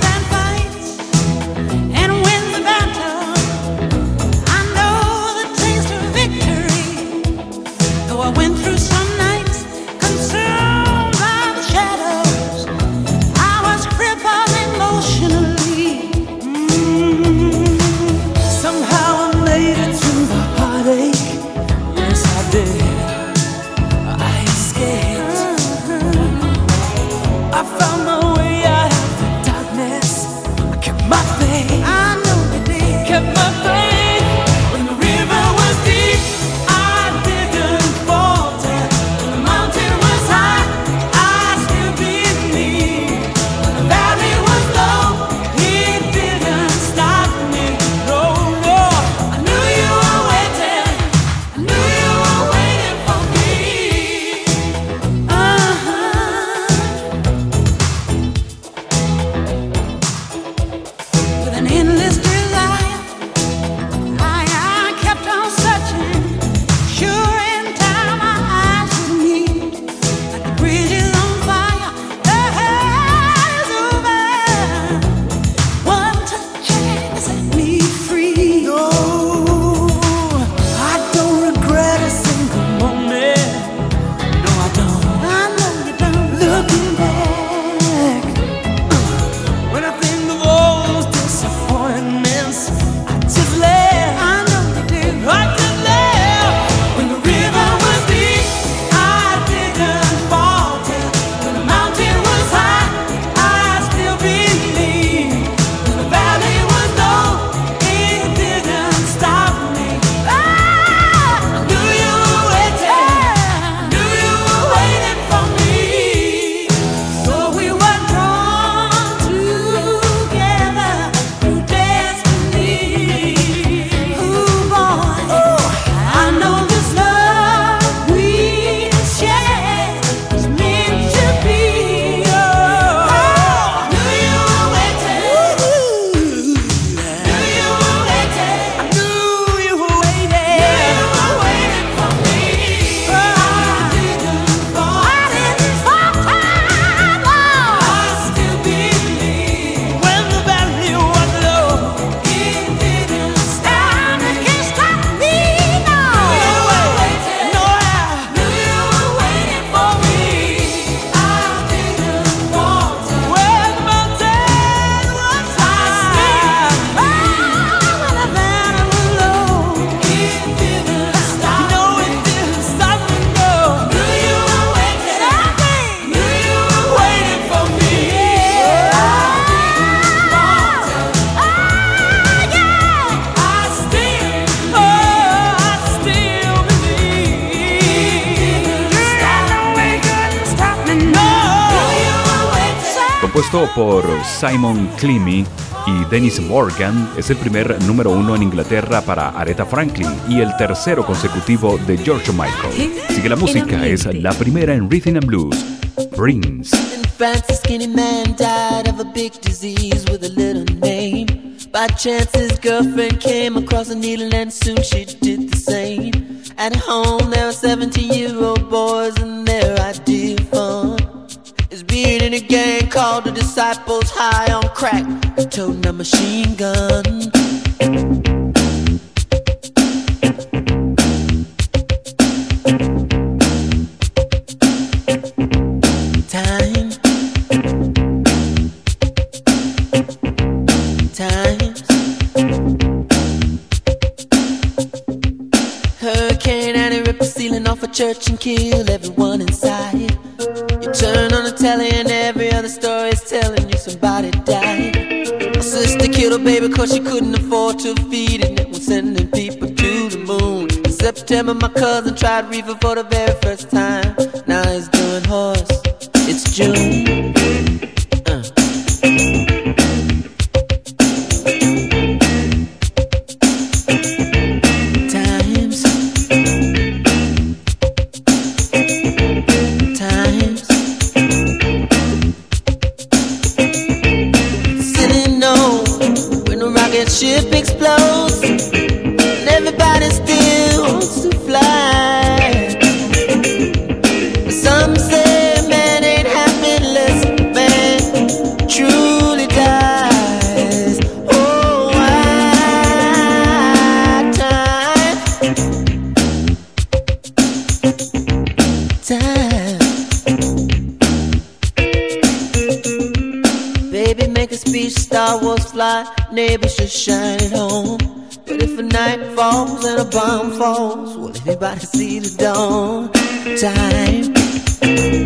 O: Simon Clemmy y Dennis Morgan es el primer número uno en Inglaterra para Aretha Franklin y el tercero consecutivo de George Michael. Sigue la música es la primera en Rhythm and Blues, Prince. man died of a a big disease with little name. By chance, his girlfriend came across a needle, and soon she did the same. At home, there were 17 year old boys, and All the disciples high on crack. Toting a machine gun hot reefer for the very first time. Now he's doing horse. It's June. Uh. Times. Times. Sitting on when the rocket ship explodes, and everybody's still.
P: sparks fly, neighbors should shine at home. But if a night falls and a bomb falls, will anybody see the dawn? Time.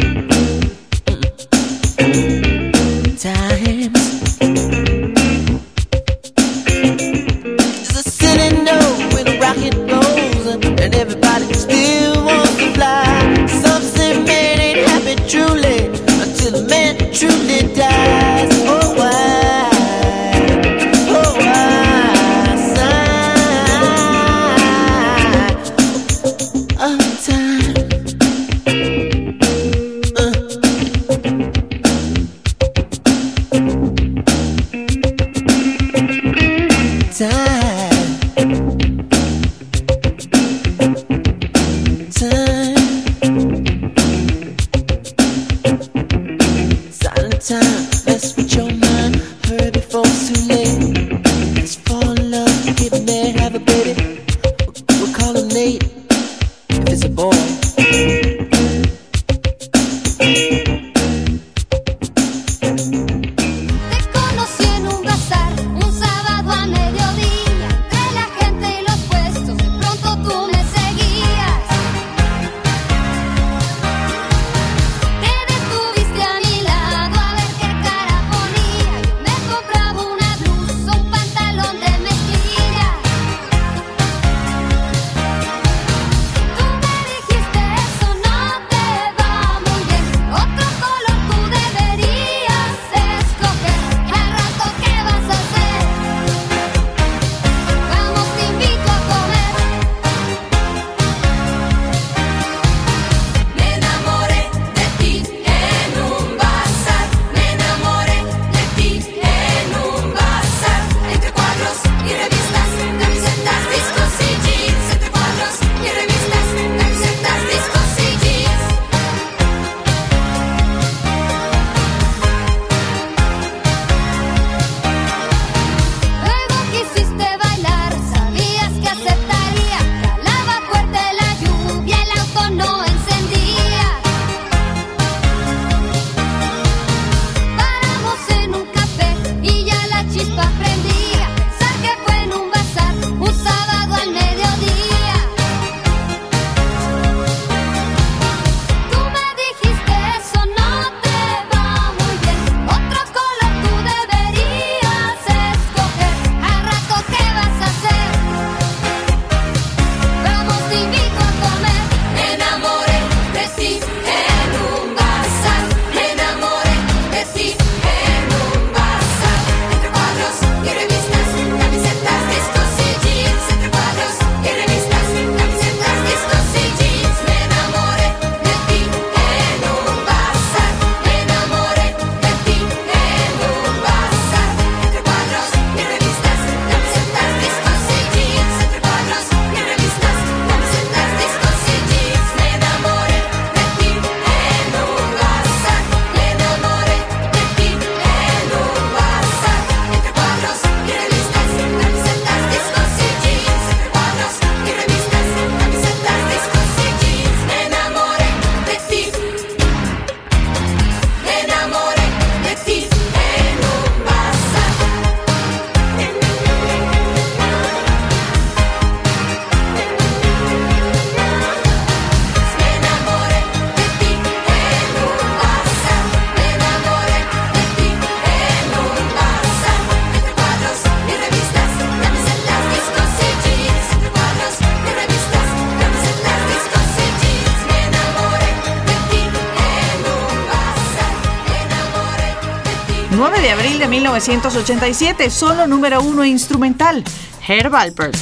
J: 1987, solo número uno instrumental, Herb Alpert.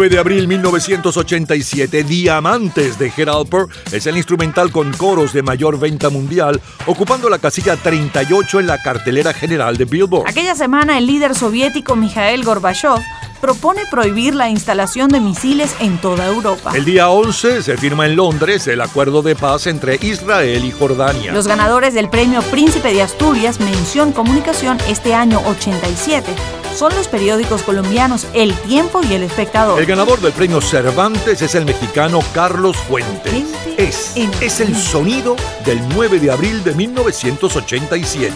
B: 9 de abril 1987, Diamantes de Gerald es el instrumental con coros de mayor venta mundial, ocupando la casilla 38 en la cartelera general de Billboard.
J: Aquella semana, el líder soviético Mikhail Gorbachev propone prohibir la instalación de misiles en toda Europa.
B: El día 11 se firma en Londres el acuerdo de paz entre Israel y Jordania.
J: Los ganadores del premio Príncipe de Asturias, mención comunicación, este año 87 son los periódicos colombianos El Tiempo y El Espectador.
B: El ganador del premio Cervantes es el mexicano Carlos Fuentes. es, es el sonido del 9 de abril de 1987.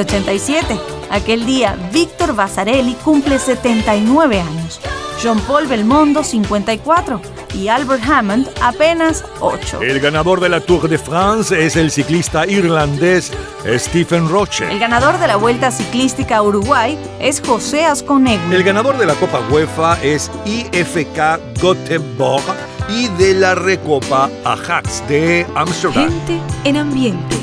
J: 87. Aquel día, Víctor Vasarelli cumple 79 años, Jean-Paul Belmondo 54 y Albert Hammond apenas 8.
B: El ganador de la Tour de France es el ciclista irlandés Stephen Roche.
J: El ganador de la Vuelta Ciclística Uruguay es José Asconegui.
B: El ganador de la Copa UEFA es IFK Gothenburg y de la Recopa Ajax de Amsterdam.
J: Gente en ambiente.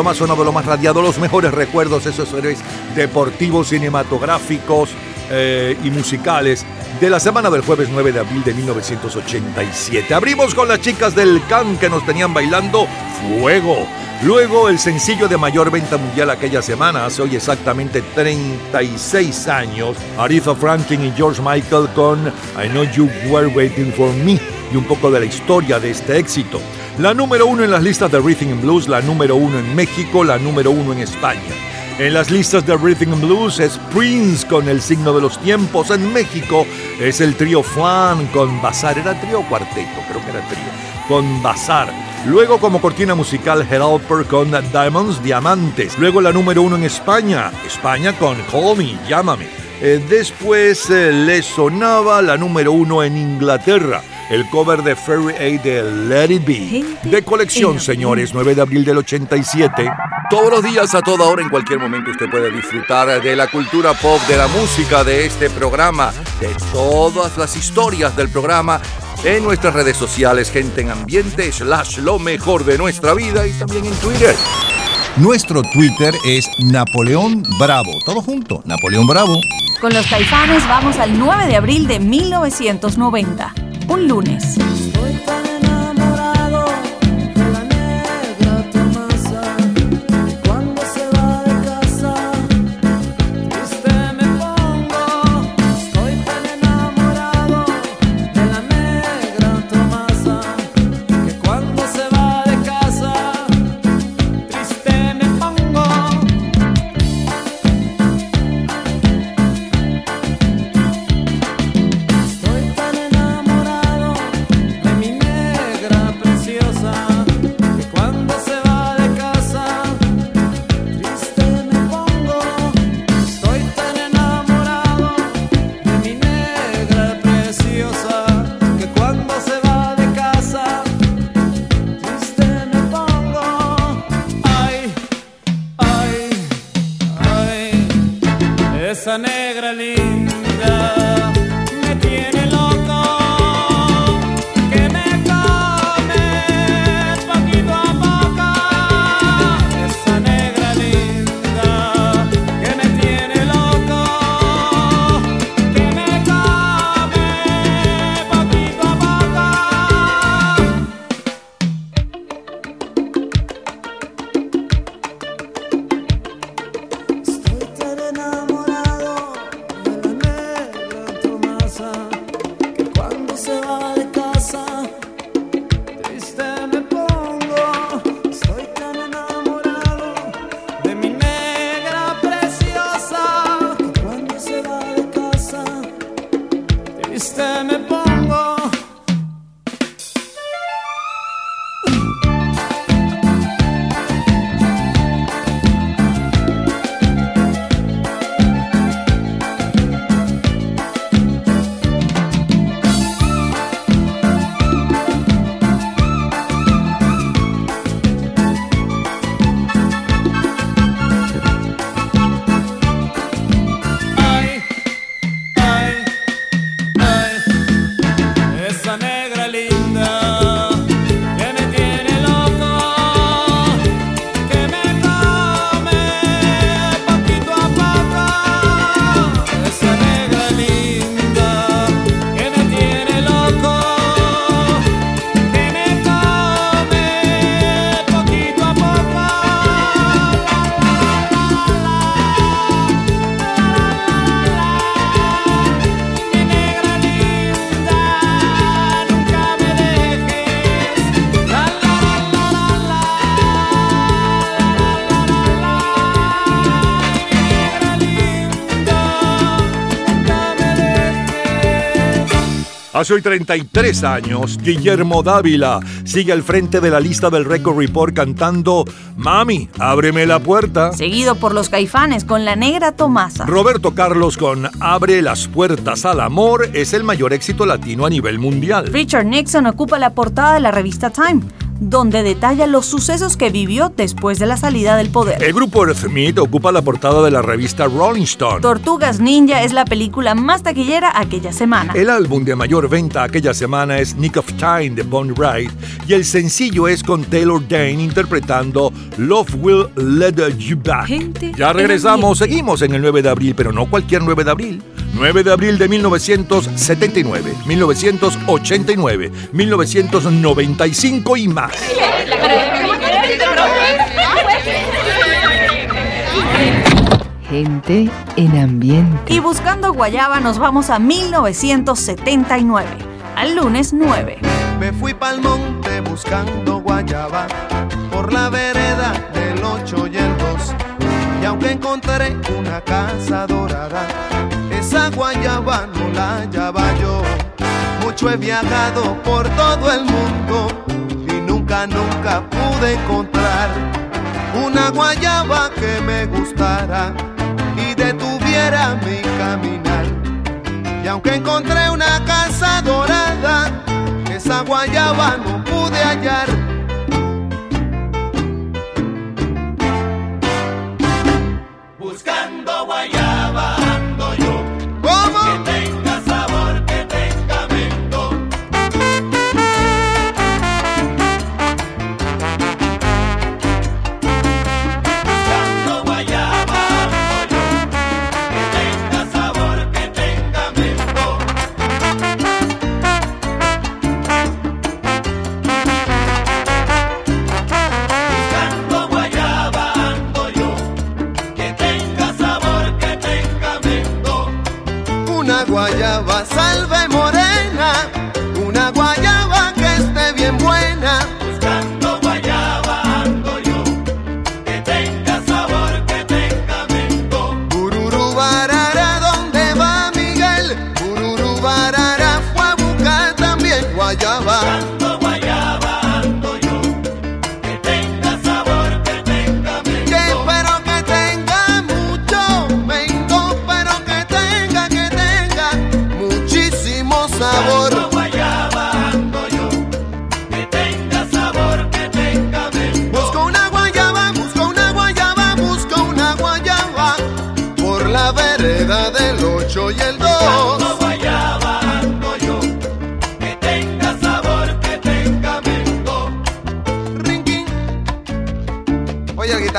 B: lo más sonado, lo más radiado, los mejores recuerdos, esos héroes deportivos, cinematográficos eh, y musicales de la semana del jueves 9 de abril de 1987. Abrimos con las chicas del can que nos tenían bailando fuego. Luego el sencillo de mayor venta mundial aquella semana, hace hoy exactamente 36 años, Aretha Franklin y George Michael con I Know You Were Waiting for Me y un poco de la historia de este éxito. La número uno en las listas de Rhythm Blues, la número uno en México, la número uno en España. En las listas de Rhythm Blues es Prince con El signo de los tiempos. En México es el trío Flan con Bazar. ¿Era trío cuarteto? Creo que era trío. Con Bazar. Luego como cortina musical Helper con Diamonds, Diamantes. Luego la número uno en España. España con Call Me, Llámame. Eh, después eh, le sonaba la número uno en Inglaterra el cover de Ferry A de Let It Be. De colección, señores, 9 de abril del 87. Todos los días, a toda hora, en cualquier momento, usted puede disfrutar de la cultura pop, de la música, de este programa, de todas las historias del programa en nuestras redes sociales, gente en ambiente, slash lo mejor de nuestra vida y también en Twitter.
O: Nuestro Twitter es Napoleón Bravo. Todo junto, Napoleón Bravo.
J: Con los caifanes vamos al 9 de abril de 1990 un lunes.
B: hoy 33 años, Guillermo Dávila sigue al frente de la lista del Record Report cantando Mami, ábreme la puerta.
Q: Seguido por los caifanes con La Negra Tomasa.
B: Roberto Carlos con Abre las puertas al amor es el mayor éxito latino a nivel mundial.
Q: Richard Nixon ocupa la portada de la revista Time donde detalla los sucesos que vivió después de la salida del poder.
B: El grupo Smith ocupa la portada de la revista Rolling Stone.
Q: Tortugas Ninja es la película más taquillera aquella semana.
B: El álbum de mayor venta aquella semana es Nick of Time de Bonnie Wright y el sencillo es con Taylor Dane interpretando Love Will Let You Back. ya regresamos, seguimos en el 9 de abril, pero no cualquier 9 de abril 9 de abril de 1979, 1989, 1995 y más.
Q: Gente en ambiente. Y buscando Guayaba nos vamos a 1979, al lunes 9.
R: Me fui pa'l monte buscando Guayaba, por la vereda del 8 y el 2. Y aunque encontraré una casa dorada, esa guayaba no la hallaba yo. Mucho he viajado por todo el mundo y nunca, nunca pude encontrar una guayaba que me gustara y detuviera mi caminar. Y aunque encontré una casa dorada, esa guayaba no pude hallar.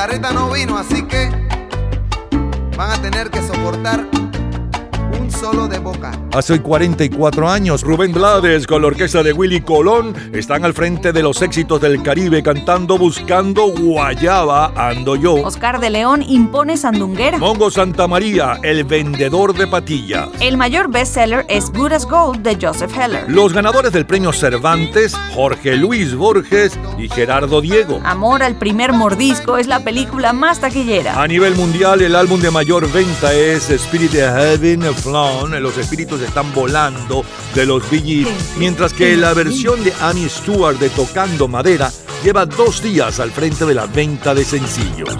R: carreta no vino, así que van a tener que soportar un solo de boca.
B: Hace 44 años, Rubén Blades con la orquesta de Willy Colón están al frente de los éxitos del Caribe cantando Buscando Guayaba Ando Yo.
Q: Oscar de León impone Sandunguera.
B: Mongo Santa María, El Vendedor de patilla.
Q: El mayor bestseller es Good as Gold de Joseph Heller.
B: Los ganadores del premio Cervantes, Jorge Luis Borges y Gerardo Diego.
Q: Amor al primer mordisco es la película más taquillera.
B: A nivel mundial, el álbum de mayor venta es Spirit of Heaven Flown, Los Espíritus están volando de los Bee mientras que la versión de Annie Stewart de Tocando Madera lleva dos días al frente de la venta de sencillos.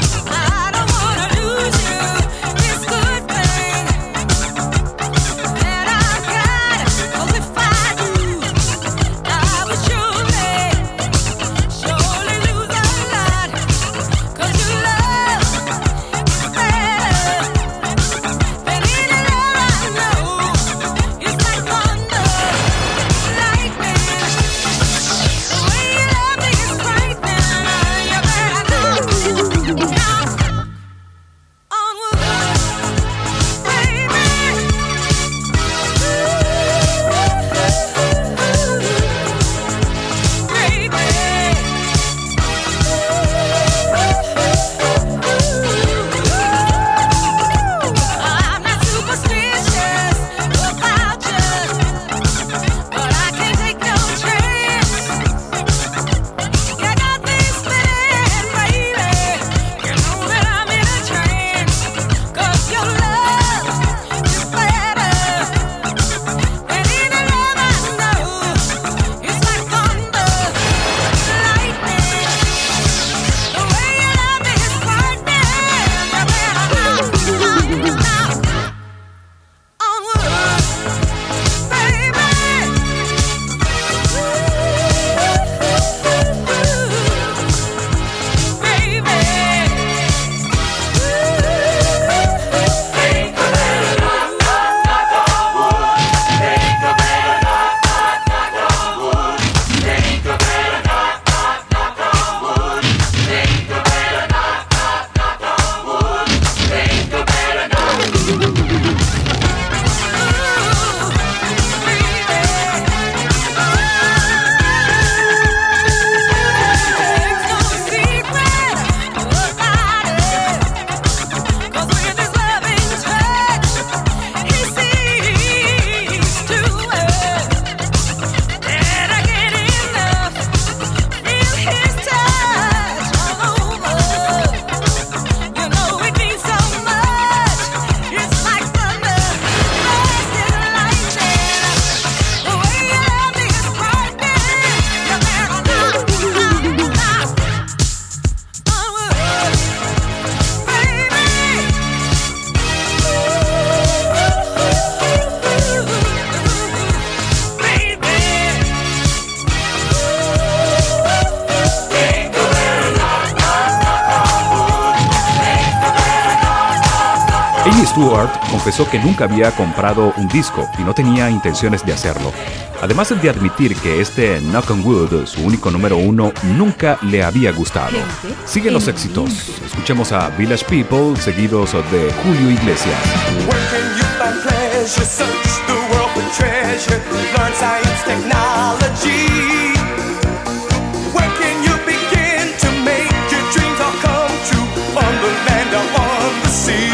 S: que nunca había comprado un disco y no tenía intenciones de hacerlo. Además de admitir que este Knock on Wood, su único número uno, nunca le había gustado. Siguen los éxitos. Escuchemos a Village People, seguidos de Julio Iglesias. on the land, the sea.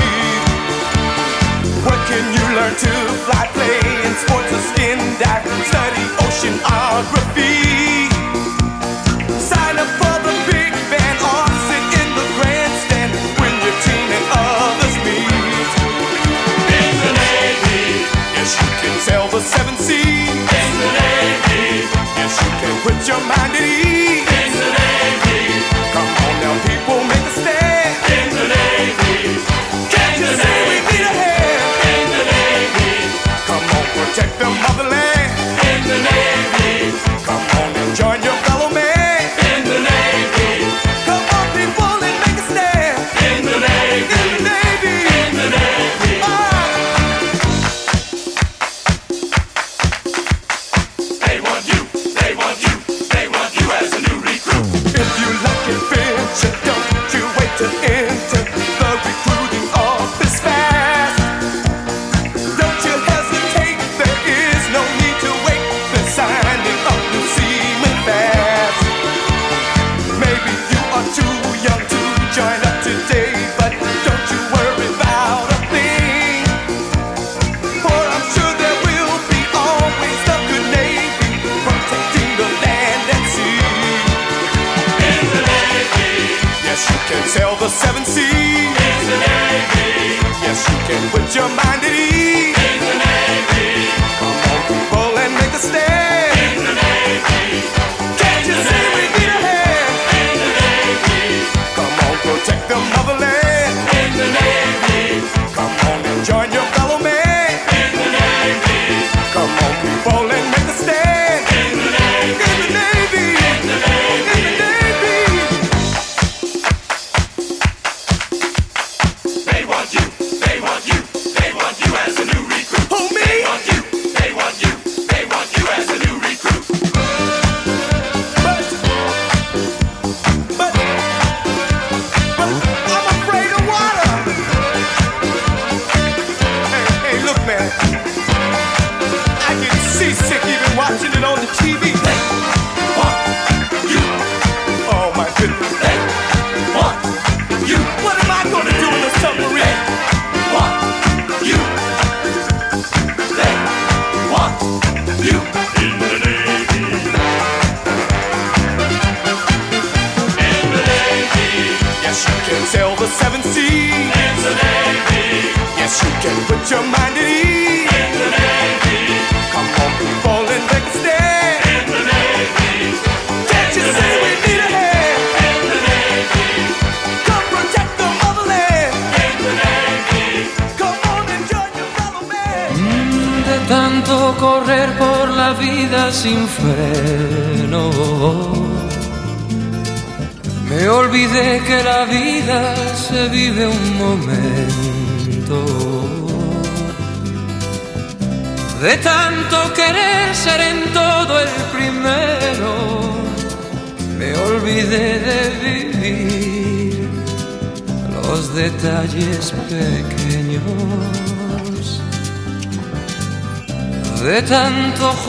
S: can you learn to fly, planes, sports or skin dive, study oceanography? Sign up for the big band or sit in the grandstand when your team and others meet. In the Navy, yes you can sail the seven seas. In the Navy, yes you can put your mind at ease.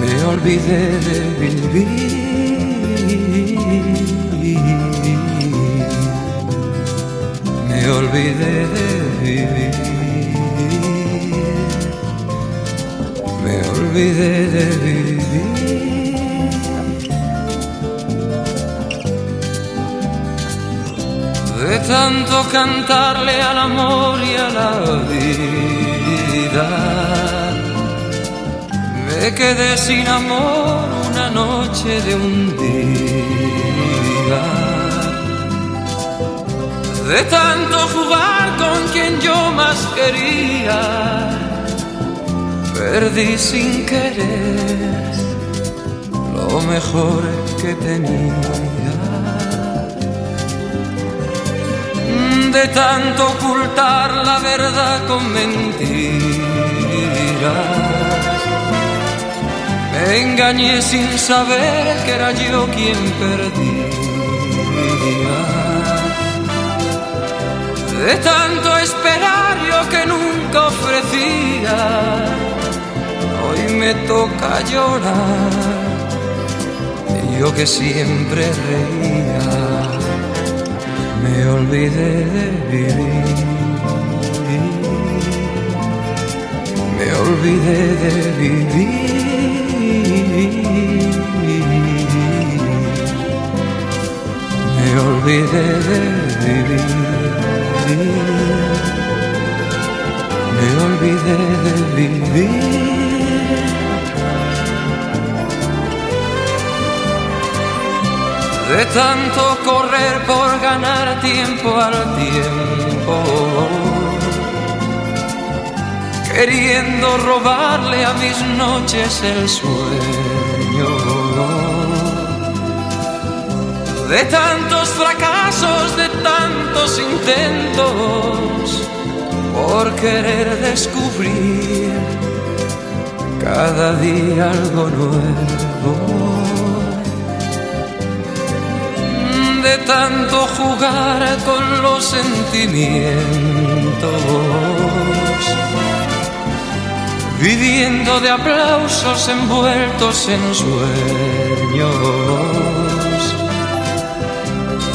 T: me olvidé de vivir, me olvidé de vivir, me olvidé de vivir. de tanto cantarle al amor y al la vida. quedé sin amor una noche de un día. De tanto jugar con quien yo más quería, perdí sin querer lo mejor que tenía. De tanto ocultar la verdad con mentiras engañé sin saber que era yo quien perdí De tanto esperar yo que nunca ofrecía, hoy me toca llorar. yo que siempre reía, me olvidé de vivir. Me olvidé de vivir. me olvidé de vivir. Me olvidé de vivir. De tanto correr por ganar tiempo al tiempo. Queriendo robarle a mis noches el sueño. de tantos fracasos, de tantos intentos, por querer descubrir cada día algo nuevo. De tanto jugar con los sentimientos, viviendo de aplausos envueltos en sueños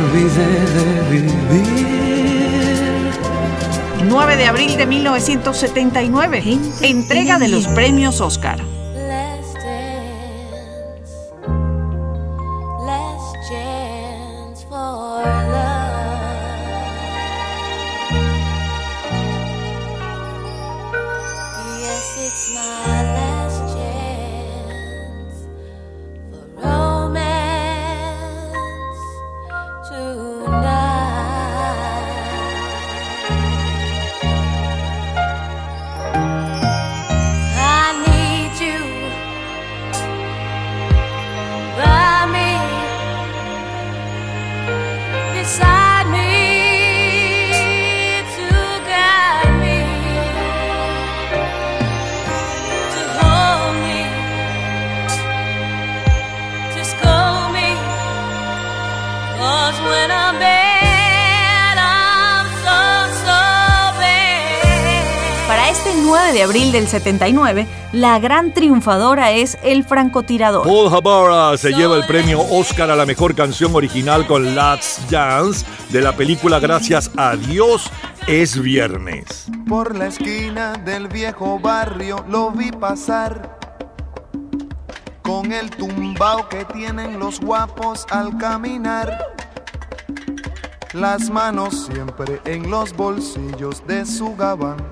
Q: de vivir. 9 de abril de 1979, entrega de los premios Oscar. abril del 79, la gran triunfadora es El francotirador.
B: Paul Habara se lleva el premio Oscar a la mejor canción original con Let's Dance de la película Gracias a Dios es viernes.
U: Por la esquina del viejo barrio lo vi pasar. Con el tumbao que tienen los guapos al caminar. Las manos siempre en los bolsillos de su gabán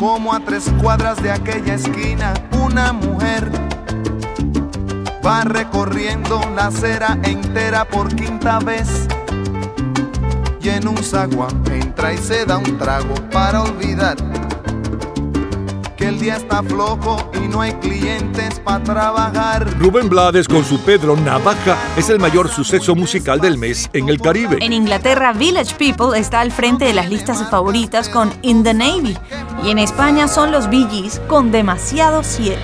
U: como a tres cuadras de aquella esquina, una mujer va recorriendo la acera entera por quinta vez. Y en un zaguán entra y se da un trago para olvidar que el día está flojo y no hay clientes para trabajar.
B: Rubén Blades con su Pedro Navaja es el mayor suceso musical del mes en el Caribe.
Q: En Inglaterra, Village People está al frente de las listas favoritas con In the Navy, y en España son los VGs con demasiado cielo.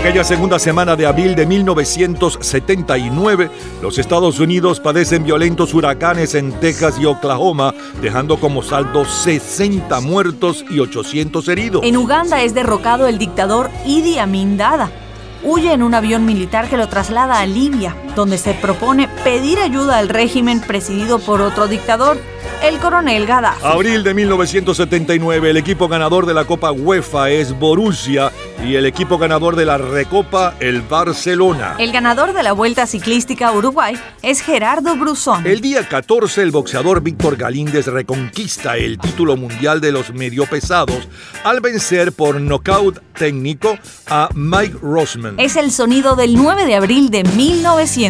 B: Aquella segunda semana de abril de 1979, los Estados Unidos padecen violentos huracanes en Texas y Oklahoma, dejando como saldo 60 muertos y 800 heridos.
Q: En Uganda es derrocado el dictador Idi Amin Dada. Huye en un avión militar que lo traslada a Libia donde se propone pedir ayuda al régimen presidido por otro dictador, el coronel Gaddafi.
B: Abril de 1979, el equipo ganador de la Copa UEFA es Borussia y el equipo ganador de la Recopa, el Barcelona.
Q: El ganador de la Vuelta Ciclística Uruguay es Gerardo Brusón.
B: El día 14, el boxeador Víctor Galíndez reconquista el título mundial de los medio pesados al vencer por nocaut técnico a Mike Rossman.
Q: Es el sonido del 9 de abril de 1979.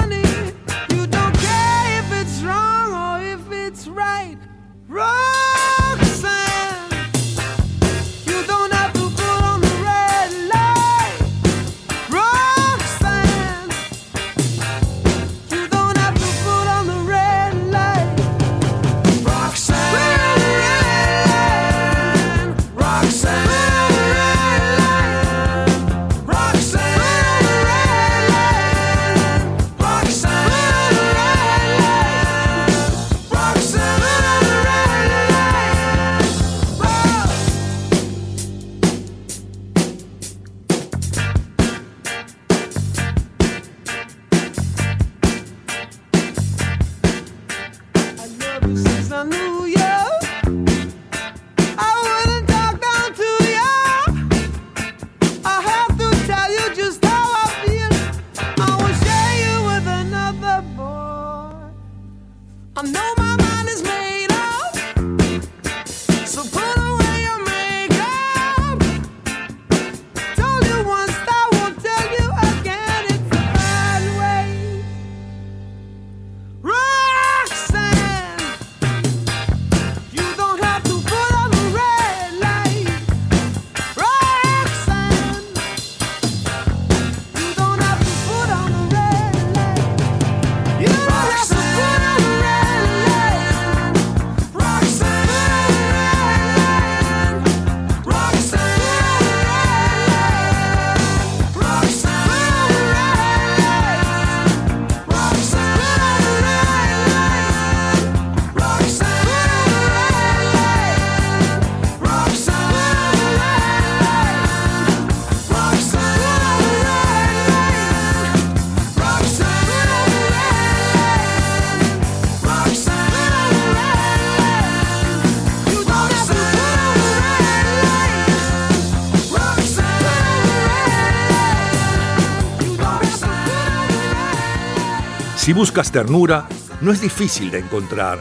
B: Si buscas ternura, no es difícil de encontrar.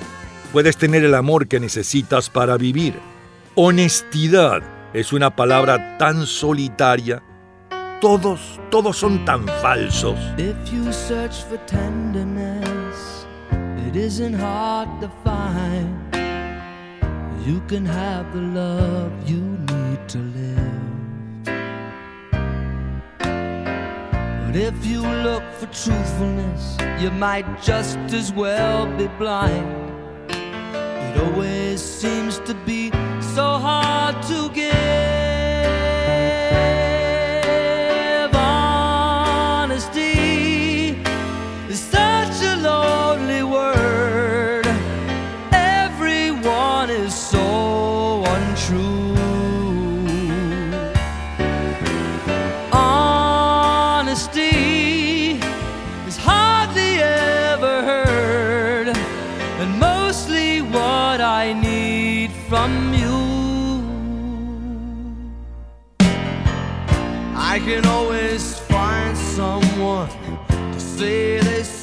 B: Puedes tener el amor que necesitas para vivir. Honestidad es una palabra tan solitaria. Todos, todos son tan falsos. If you search for tenderness, it isn't hard to find. You can have the love But if you look for truthfulness, you might just as well be blind. It always seems to be so hard to get.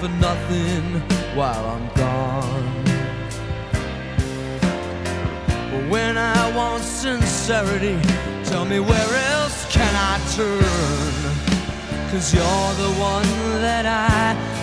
B: for nothing while I'm gone. But when I want sincerity, tell me where else can I turn? Cause you're the one that I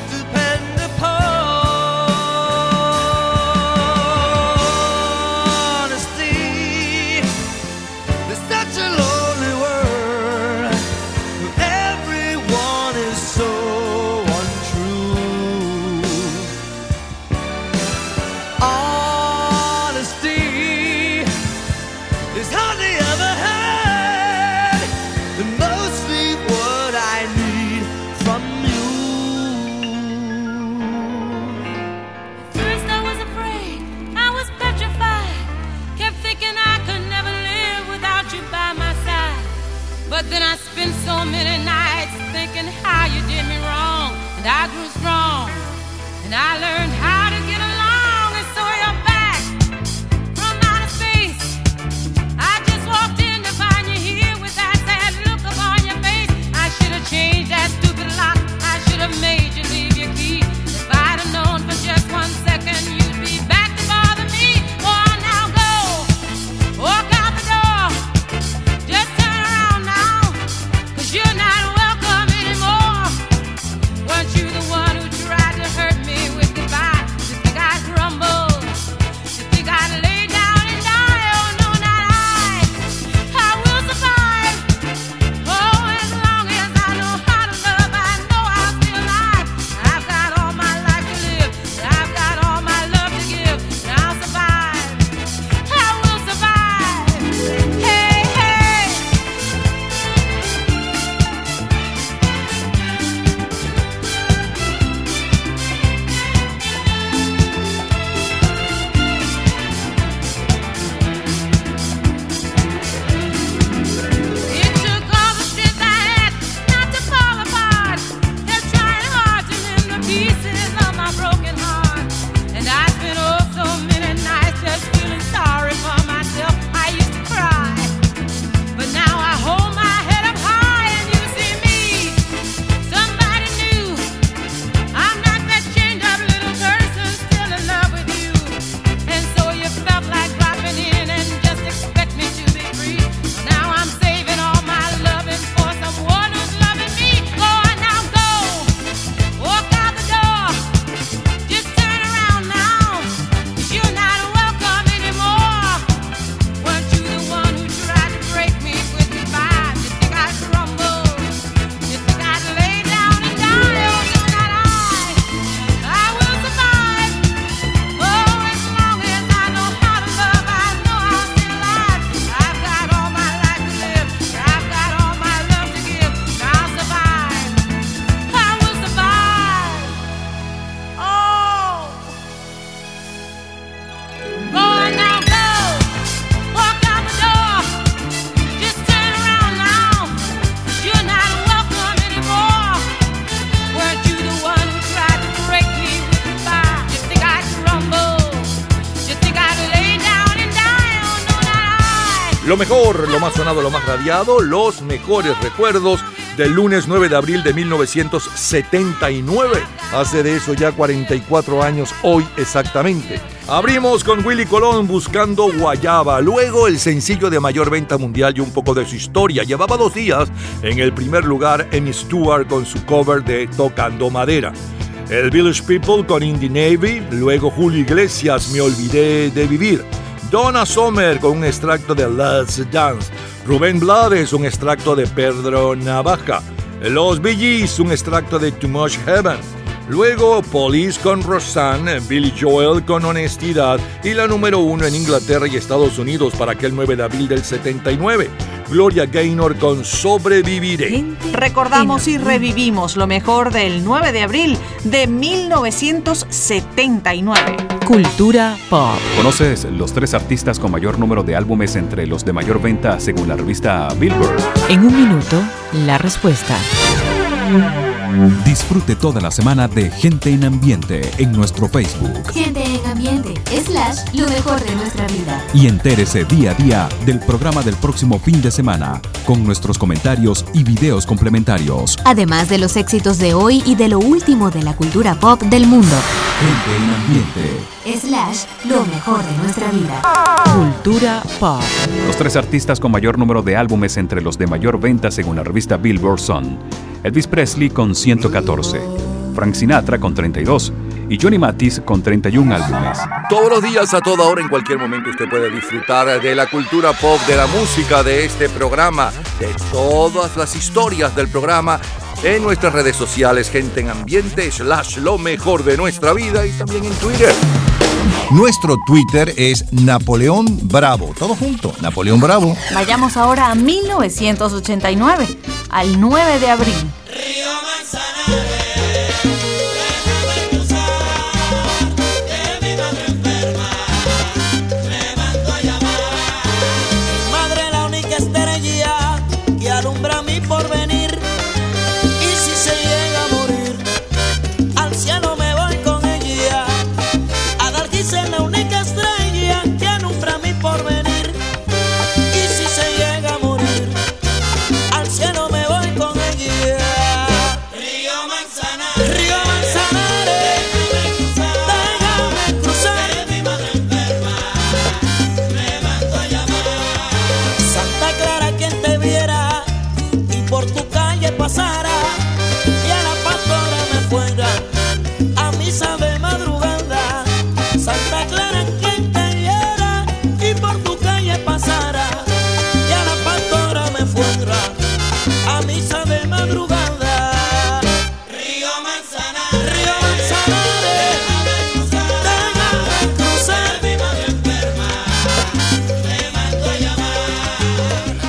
B: mejor, lo más sonado, lo más radiado, los mejores recuerdos del lunes 9 de abril de 1979. Hace de eso ya 44 años hoy exactamente. Abrimos con Willy Colón buscando Guayaba, luego el sencillo de mayor venta mundial y un poco de su historia. Llevaba dos días en el primer lugar en Stewart con su cover de Tocando Madera. El Village People con Indie Navy, luego Julio Iglesias, Me Olvidé de Vivir. Donna Sommer con un extracto de Let's Dance, Rubén Blades un extracto de Pedro Navaja, Los BGs un extracto de Too Much Heaven, luego Police con Rosanne, Billy Joel con Honestidad y la número uno en Inglaterra y Estados Unidos para aquel 9 de abril del 79. Gloria Gaynor con Sobreviviré. Recordamos y revivimos lo mejor del 9 de abril de 1979. Cultura Pop. ¿Conoces los tres artistas con mayor número de álbumes entre los de mayor venta según la revista Billboard? En un minuto, la respuesta. Disfrute toda la semana de Gente en Ambiente en nuestro Facebook. Gente en Ambiente, slash, lo mejor de nuestra vida. Y entérese día a día del programa del próximo fin de semana, con nuestros comentarios y videos complementarios. Además de los éxitos de hoy y de lo último de la cultura pop del mundo. Gente en Ambiente, slash, lo mejor de nuestra vida. Cultura pop. Los tres artistas con mayor número de álbumes entre los de mayor venta según la revista Billboard son. Elvis Presley con 114, Frank Sinatra con 32 y Johnny Mathis con 31 álbumes. Todos los días, a toda hora, en cualquier momento, usted puede disfrutar de la cultura pop, de la música, de este programa, de todas las historias del programa en nuestras redes sociales, gente en ambiente, slash lo mejor de nuestra vida y también en Twitter. Nuestro Twitter es Napoleón Bravo. Todo junto, Napoleón Bravo. Vayamos ahora a 1989, al 9 de abril.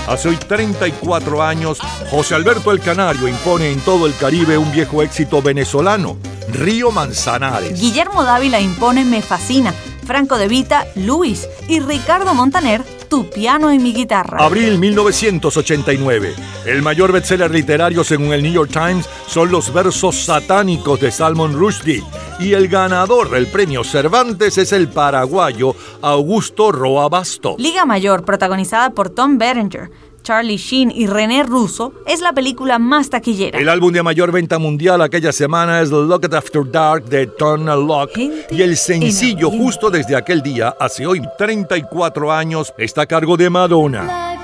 V: Hace hoy 34 años, José Alberto el Canario impone en todo el Caribe un viejo éxito venezolano, Río Manzanares. Guillermo Dávila impone Me Fascina, Franco de Vita, Luis y Ricardo Montaner, Tu piano y mi guitarra. Abril 1989. El mayor bestseller literario según el New York Times son los versos satánicos de Salmon Rushdie y el ganador del premio Cervantes es el paraguayo Augusto Roa Liga Mayor, protagonizada por Tom Berenger, Charlie Sheen y René Russo, es la película más taquillera. El álbum de mayor venta mundial aquella semana es Look After Dark de Eternal Locke. y el sencillo, justo desde aquel día, hace hoy 34 años, está a cargo de Madonna.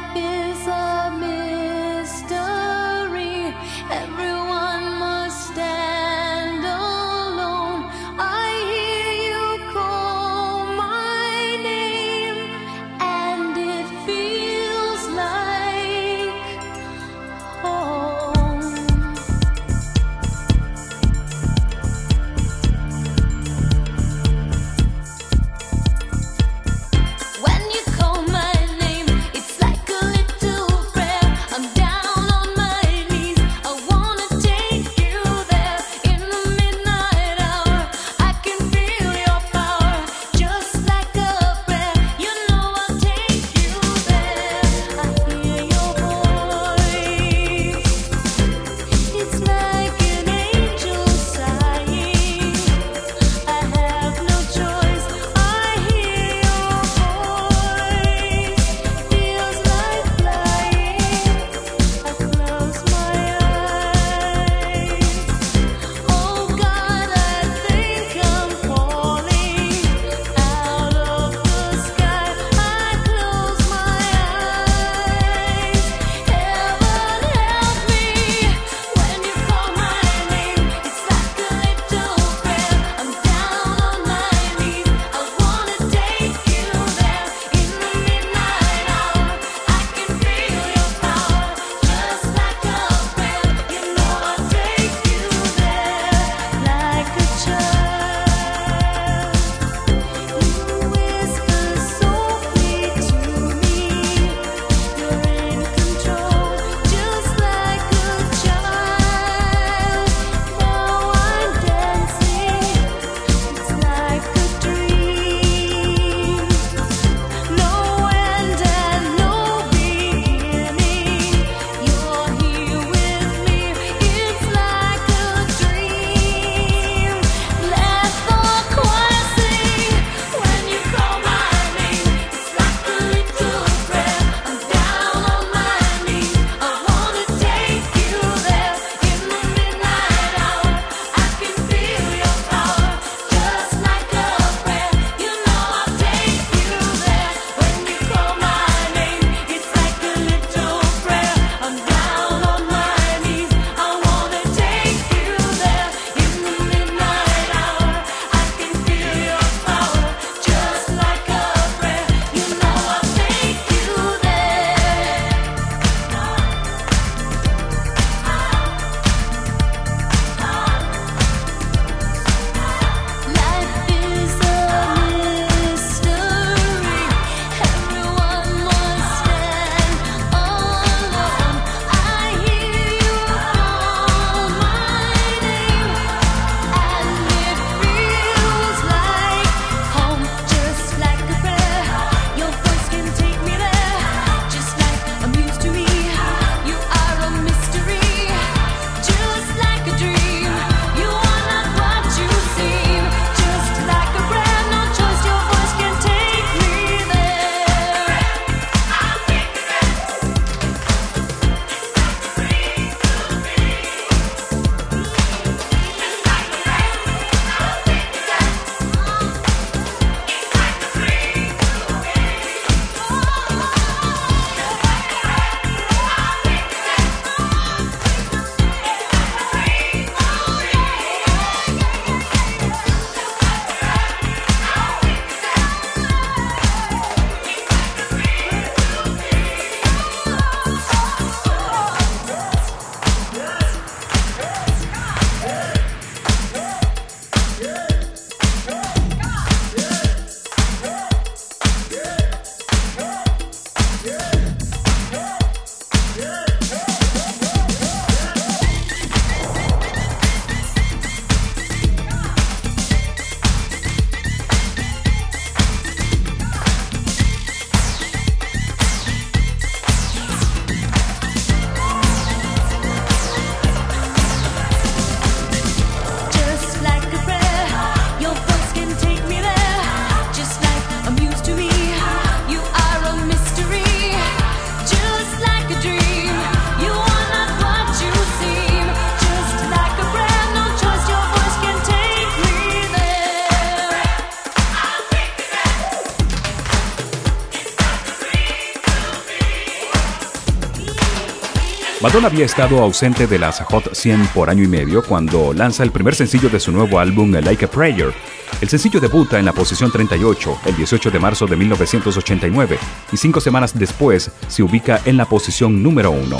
V: Madonna había estado ausente de las Hot 100 por año y medio cuando lanza el primer sencillo de su nuevo álbum Like a Prayer. El sencillo debuta en la posición 38 el 18 de marzo de 1989 y cinco semanas después se ubica en la posición número uno.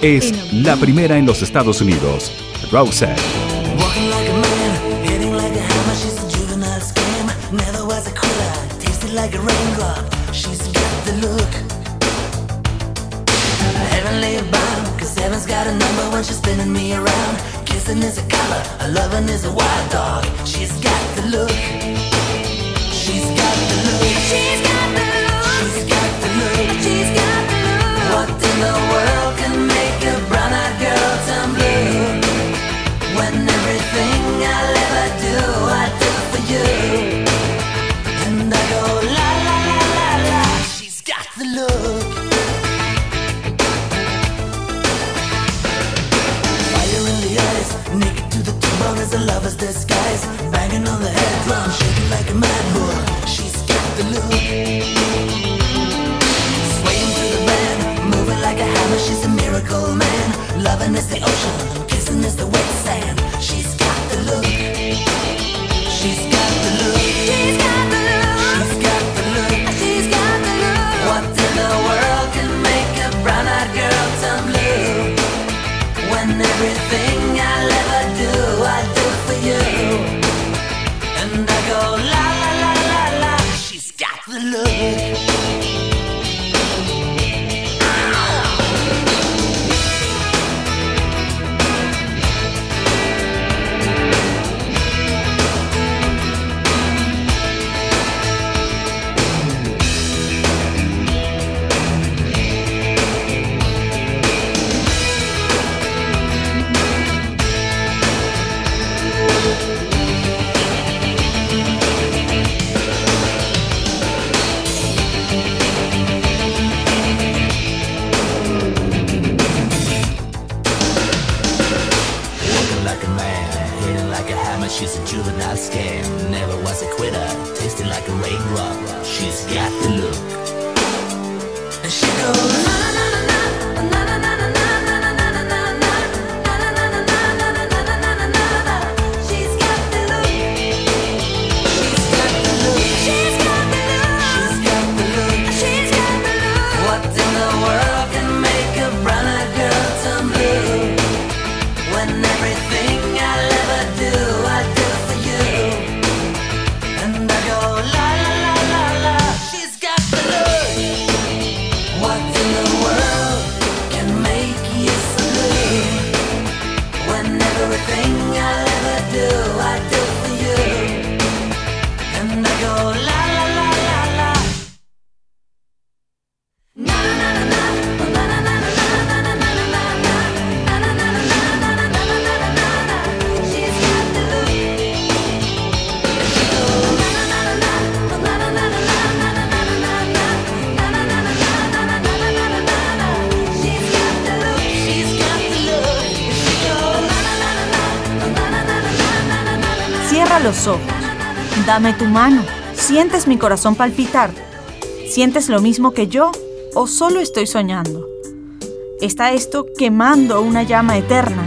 V: Es la primera en los Estados Unidos, Heaven's got a number when she's spinning me around. Kissing is a color, a loving is a wild dog. She's got the look. She's got the look. She's got the look. She's got the look. She's got the look. What in the world? open as the ocean.
W: your life. Dame tu mano. ¿Sientes mi corazón palpitar? ¿Sientes lo mismo que yo o solo estoy soñando? ¿Está esto quemando una llama eterna?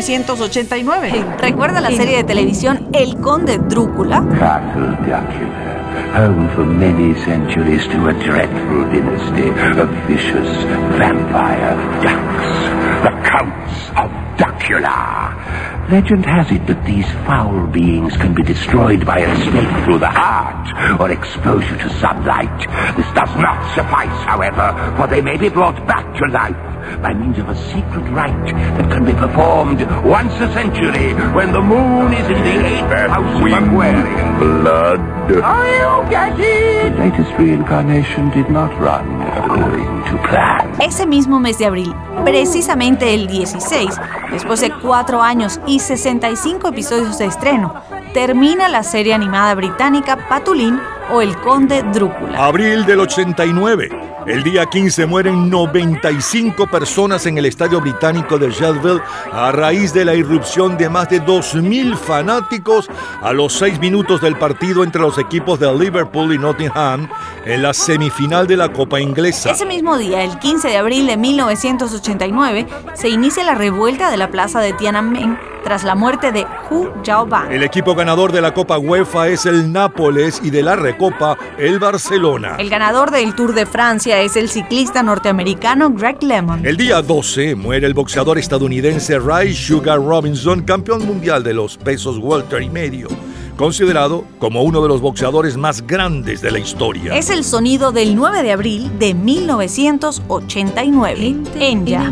W: 1989. ¿Recuerda la serie de televisión El Conde Drúcula? Dracula, home for many centuries to a dreadful dynasty of vicious vampire ducks, the Counts of Dracula. Legend has it that these foul beings can be destroyed by a snake through the heart or exposure to sunlight. This does not suffice, however, for they may be brought back to life by means of a secret rite that can be performed once a century when the moon is in the eighth house of Aquarius. blood. sangre. you get La The latest reincarnation did not run according to plan. Ese mismo mes de abril, precisamente el 16, después de cuatro años y 65 episodios de estreno, termina la serie animada británica Patulín o el conde Drúcula.
X: Abril del 89. El día 15 mueren 95 personas en el estadio británico de Sheffield a raíz de la irrupción de más de 2.000 fanáticos a los 6 minutos del partido entre los equipos de Liverpool y Nottingham en la semifinal de la Copa Inglesa.
W: Ese mismo día, el 15 de abril de 1989, se inicia la revuelta de la plaza de Tiananmen tras la muerte de Hu Yaoban.
X: El equipo ganador de la Copa UEFA es el Nápoles y de la Recopa el Barcelona.
W: El ganador del Tour de Francia es el ciclista norteamericano Greg Lemon.
X: El día 12 muere el boxeador estadounidense Ray Sugar Robinson, campeón mundial de los pesos Walter y medio considerado como uno de los boxeadores más grandes de la historia.
W: Es el sonido del 9 de abril de 1989 en Ya.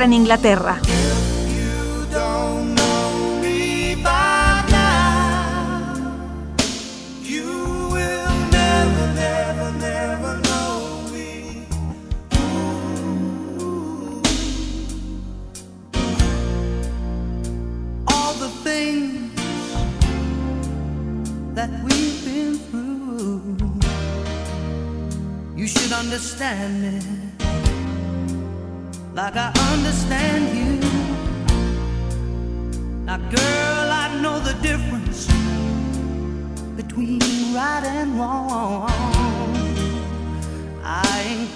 W: en Inglaterra.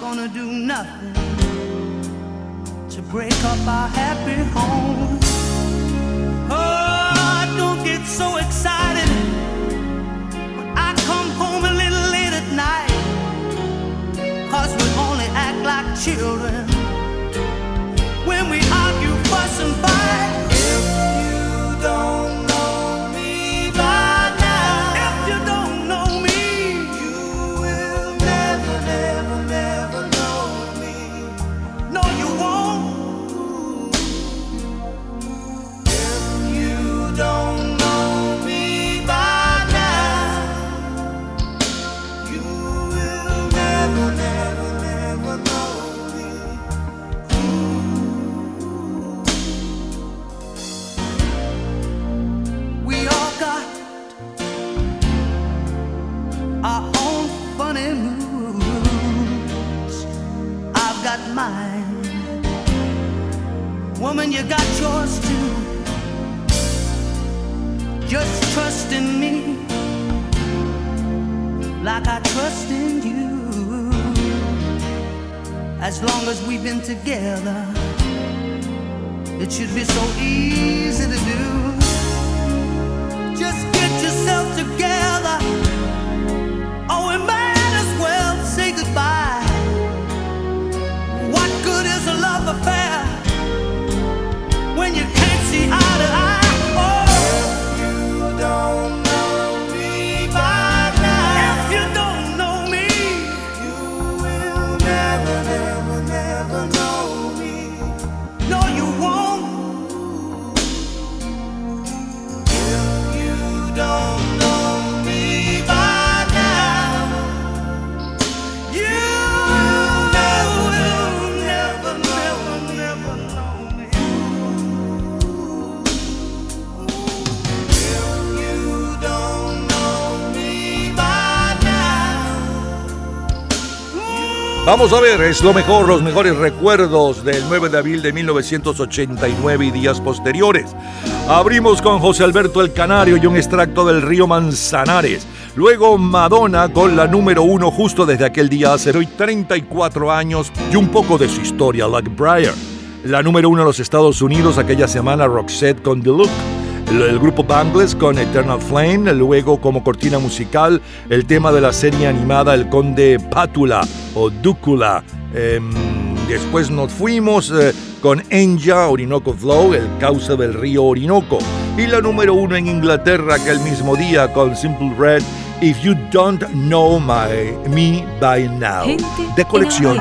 W: gonna do nothing to break up our happy home. Oh, don't get so excited when I come home a little late at night. Cause we only act like children when we argue, fuss, and fight.
X: you got yours too. Just trust in me like I trust in you. As long as we've been together, it should be so easy to do. Just get yourself together. Vamos a ver, es lo mejor, los mejores recuerdos del 9 de abril de 1989 y días posteriores. Abrimos con José Alberto el Canario y un extracto del río Manzanares. Luego Madonna con la número uno justo desde aquel día hace hoy 34 años y un poco de su historia, Like Briar. La número uno en los Estados Unidos aquella semana, Roxette con The Look el grupo Bangles con Eternal Flame, luego como cortina musical el tema de la serie animada El Conde Pátula o Dúcula. Em, después nos fuimos eh, con Enja, Orinoco Flow, el cauce del río Orinoco. Y la número uno en Inglaterra que el mismo día con Simple Red If You Don't Know My Me By Now. De colección.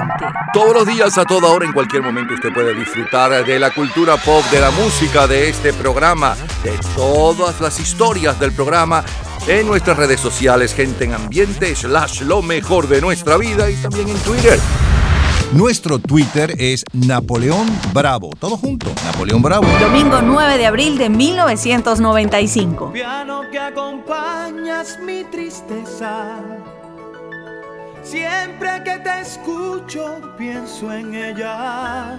X: Todos los días, a toda hora, en cualquier momento, usted puede disfrutar de la cultura pop, de la música, de este programa, de todas las historias del programa en nuestras redes sociales, gente en ambiente, slash lo mejor de nuestra vida y también en Twitter. Nuestro Twitter es Napoleón Bravo. Todo junto, Napoleón Bravo.
W: Domingo 9 de abril de 1995. Piano
Y: que acompañas mi tristeza. Siempre que te escucho pienso en ella.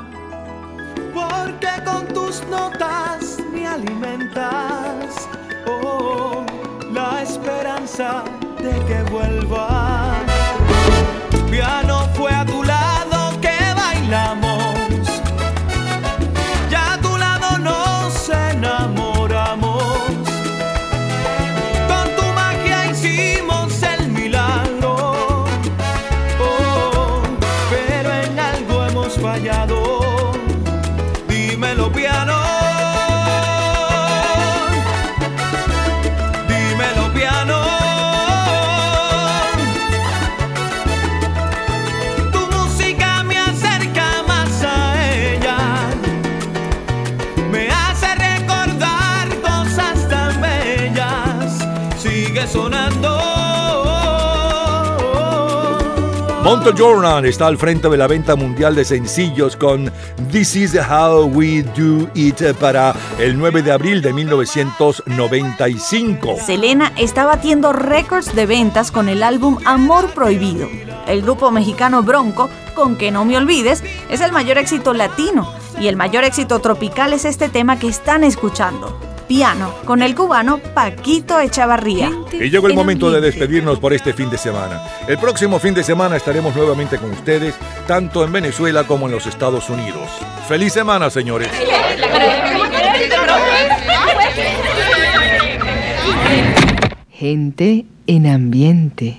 Y: Porque con tus notas me alimentas. Oh, la esperanza de que vuelva Piano fue a tu el amor. sonando.
X: Monto Jordan está al frente de la venta mundial de sencillos con This is How We Do It para el 9 de abril de 1995.
W: Selena está batiendo récords de ventas con el álbum Amor Prohibido. El grupo mexicano Bronco, con que no me olvides, es el mayor éxito latino y el mayor éxito tropical es este tema que están escuchando piano con el cubano Paquito Echavarría. Y
X: llegó el momento de despedirnos por este fin de semana. El próximo fin de semana estaremos nuevamente con ustedes, tanto en Venezuela como en los Estados Unidos. ¡Feliz semana, señores!
W: Gente en ambiente.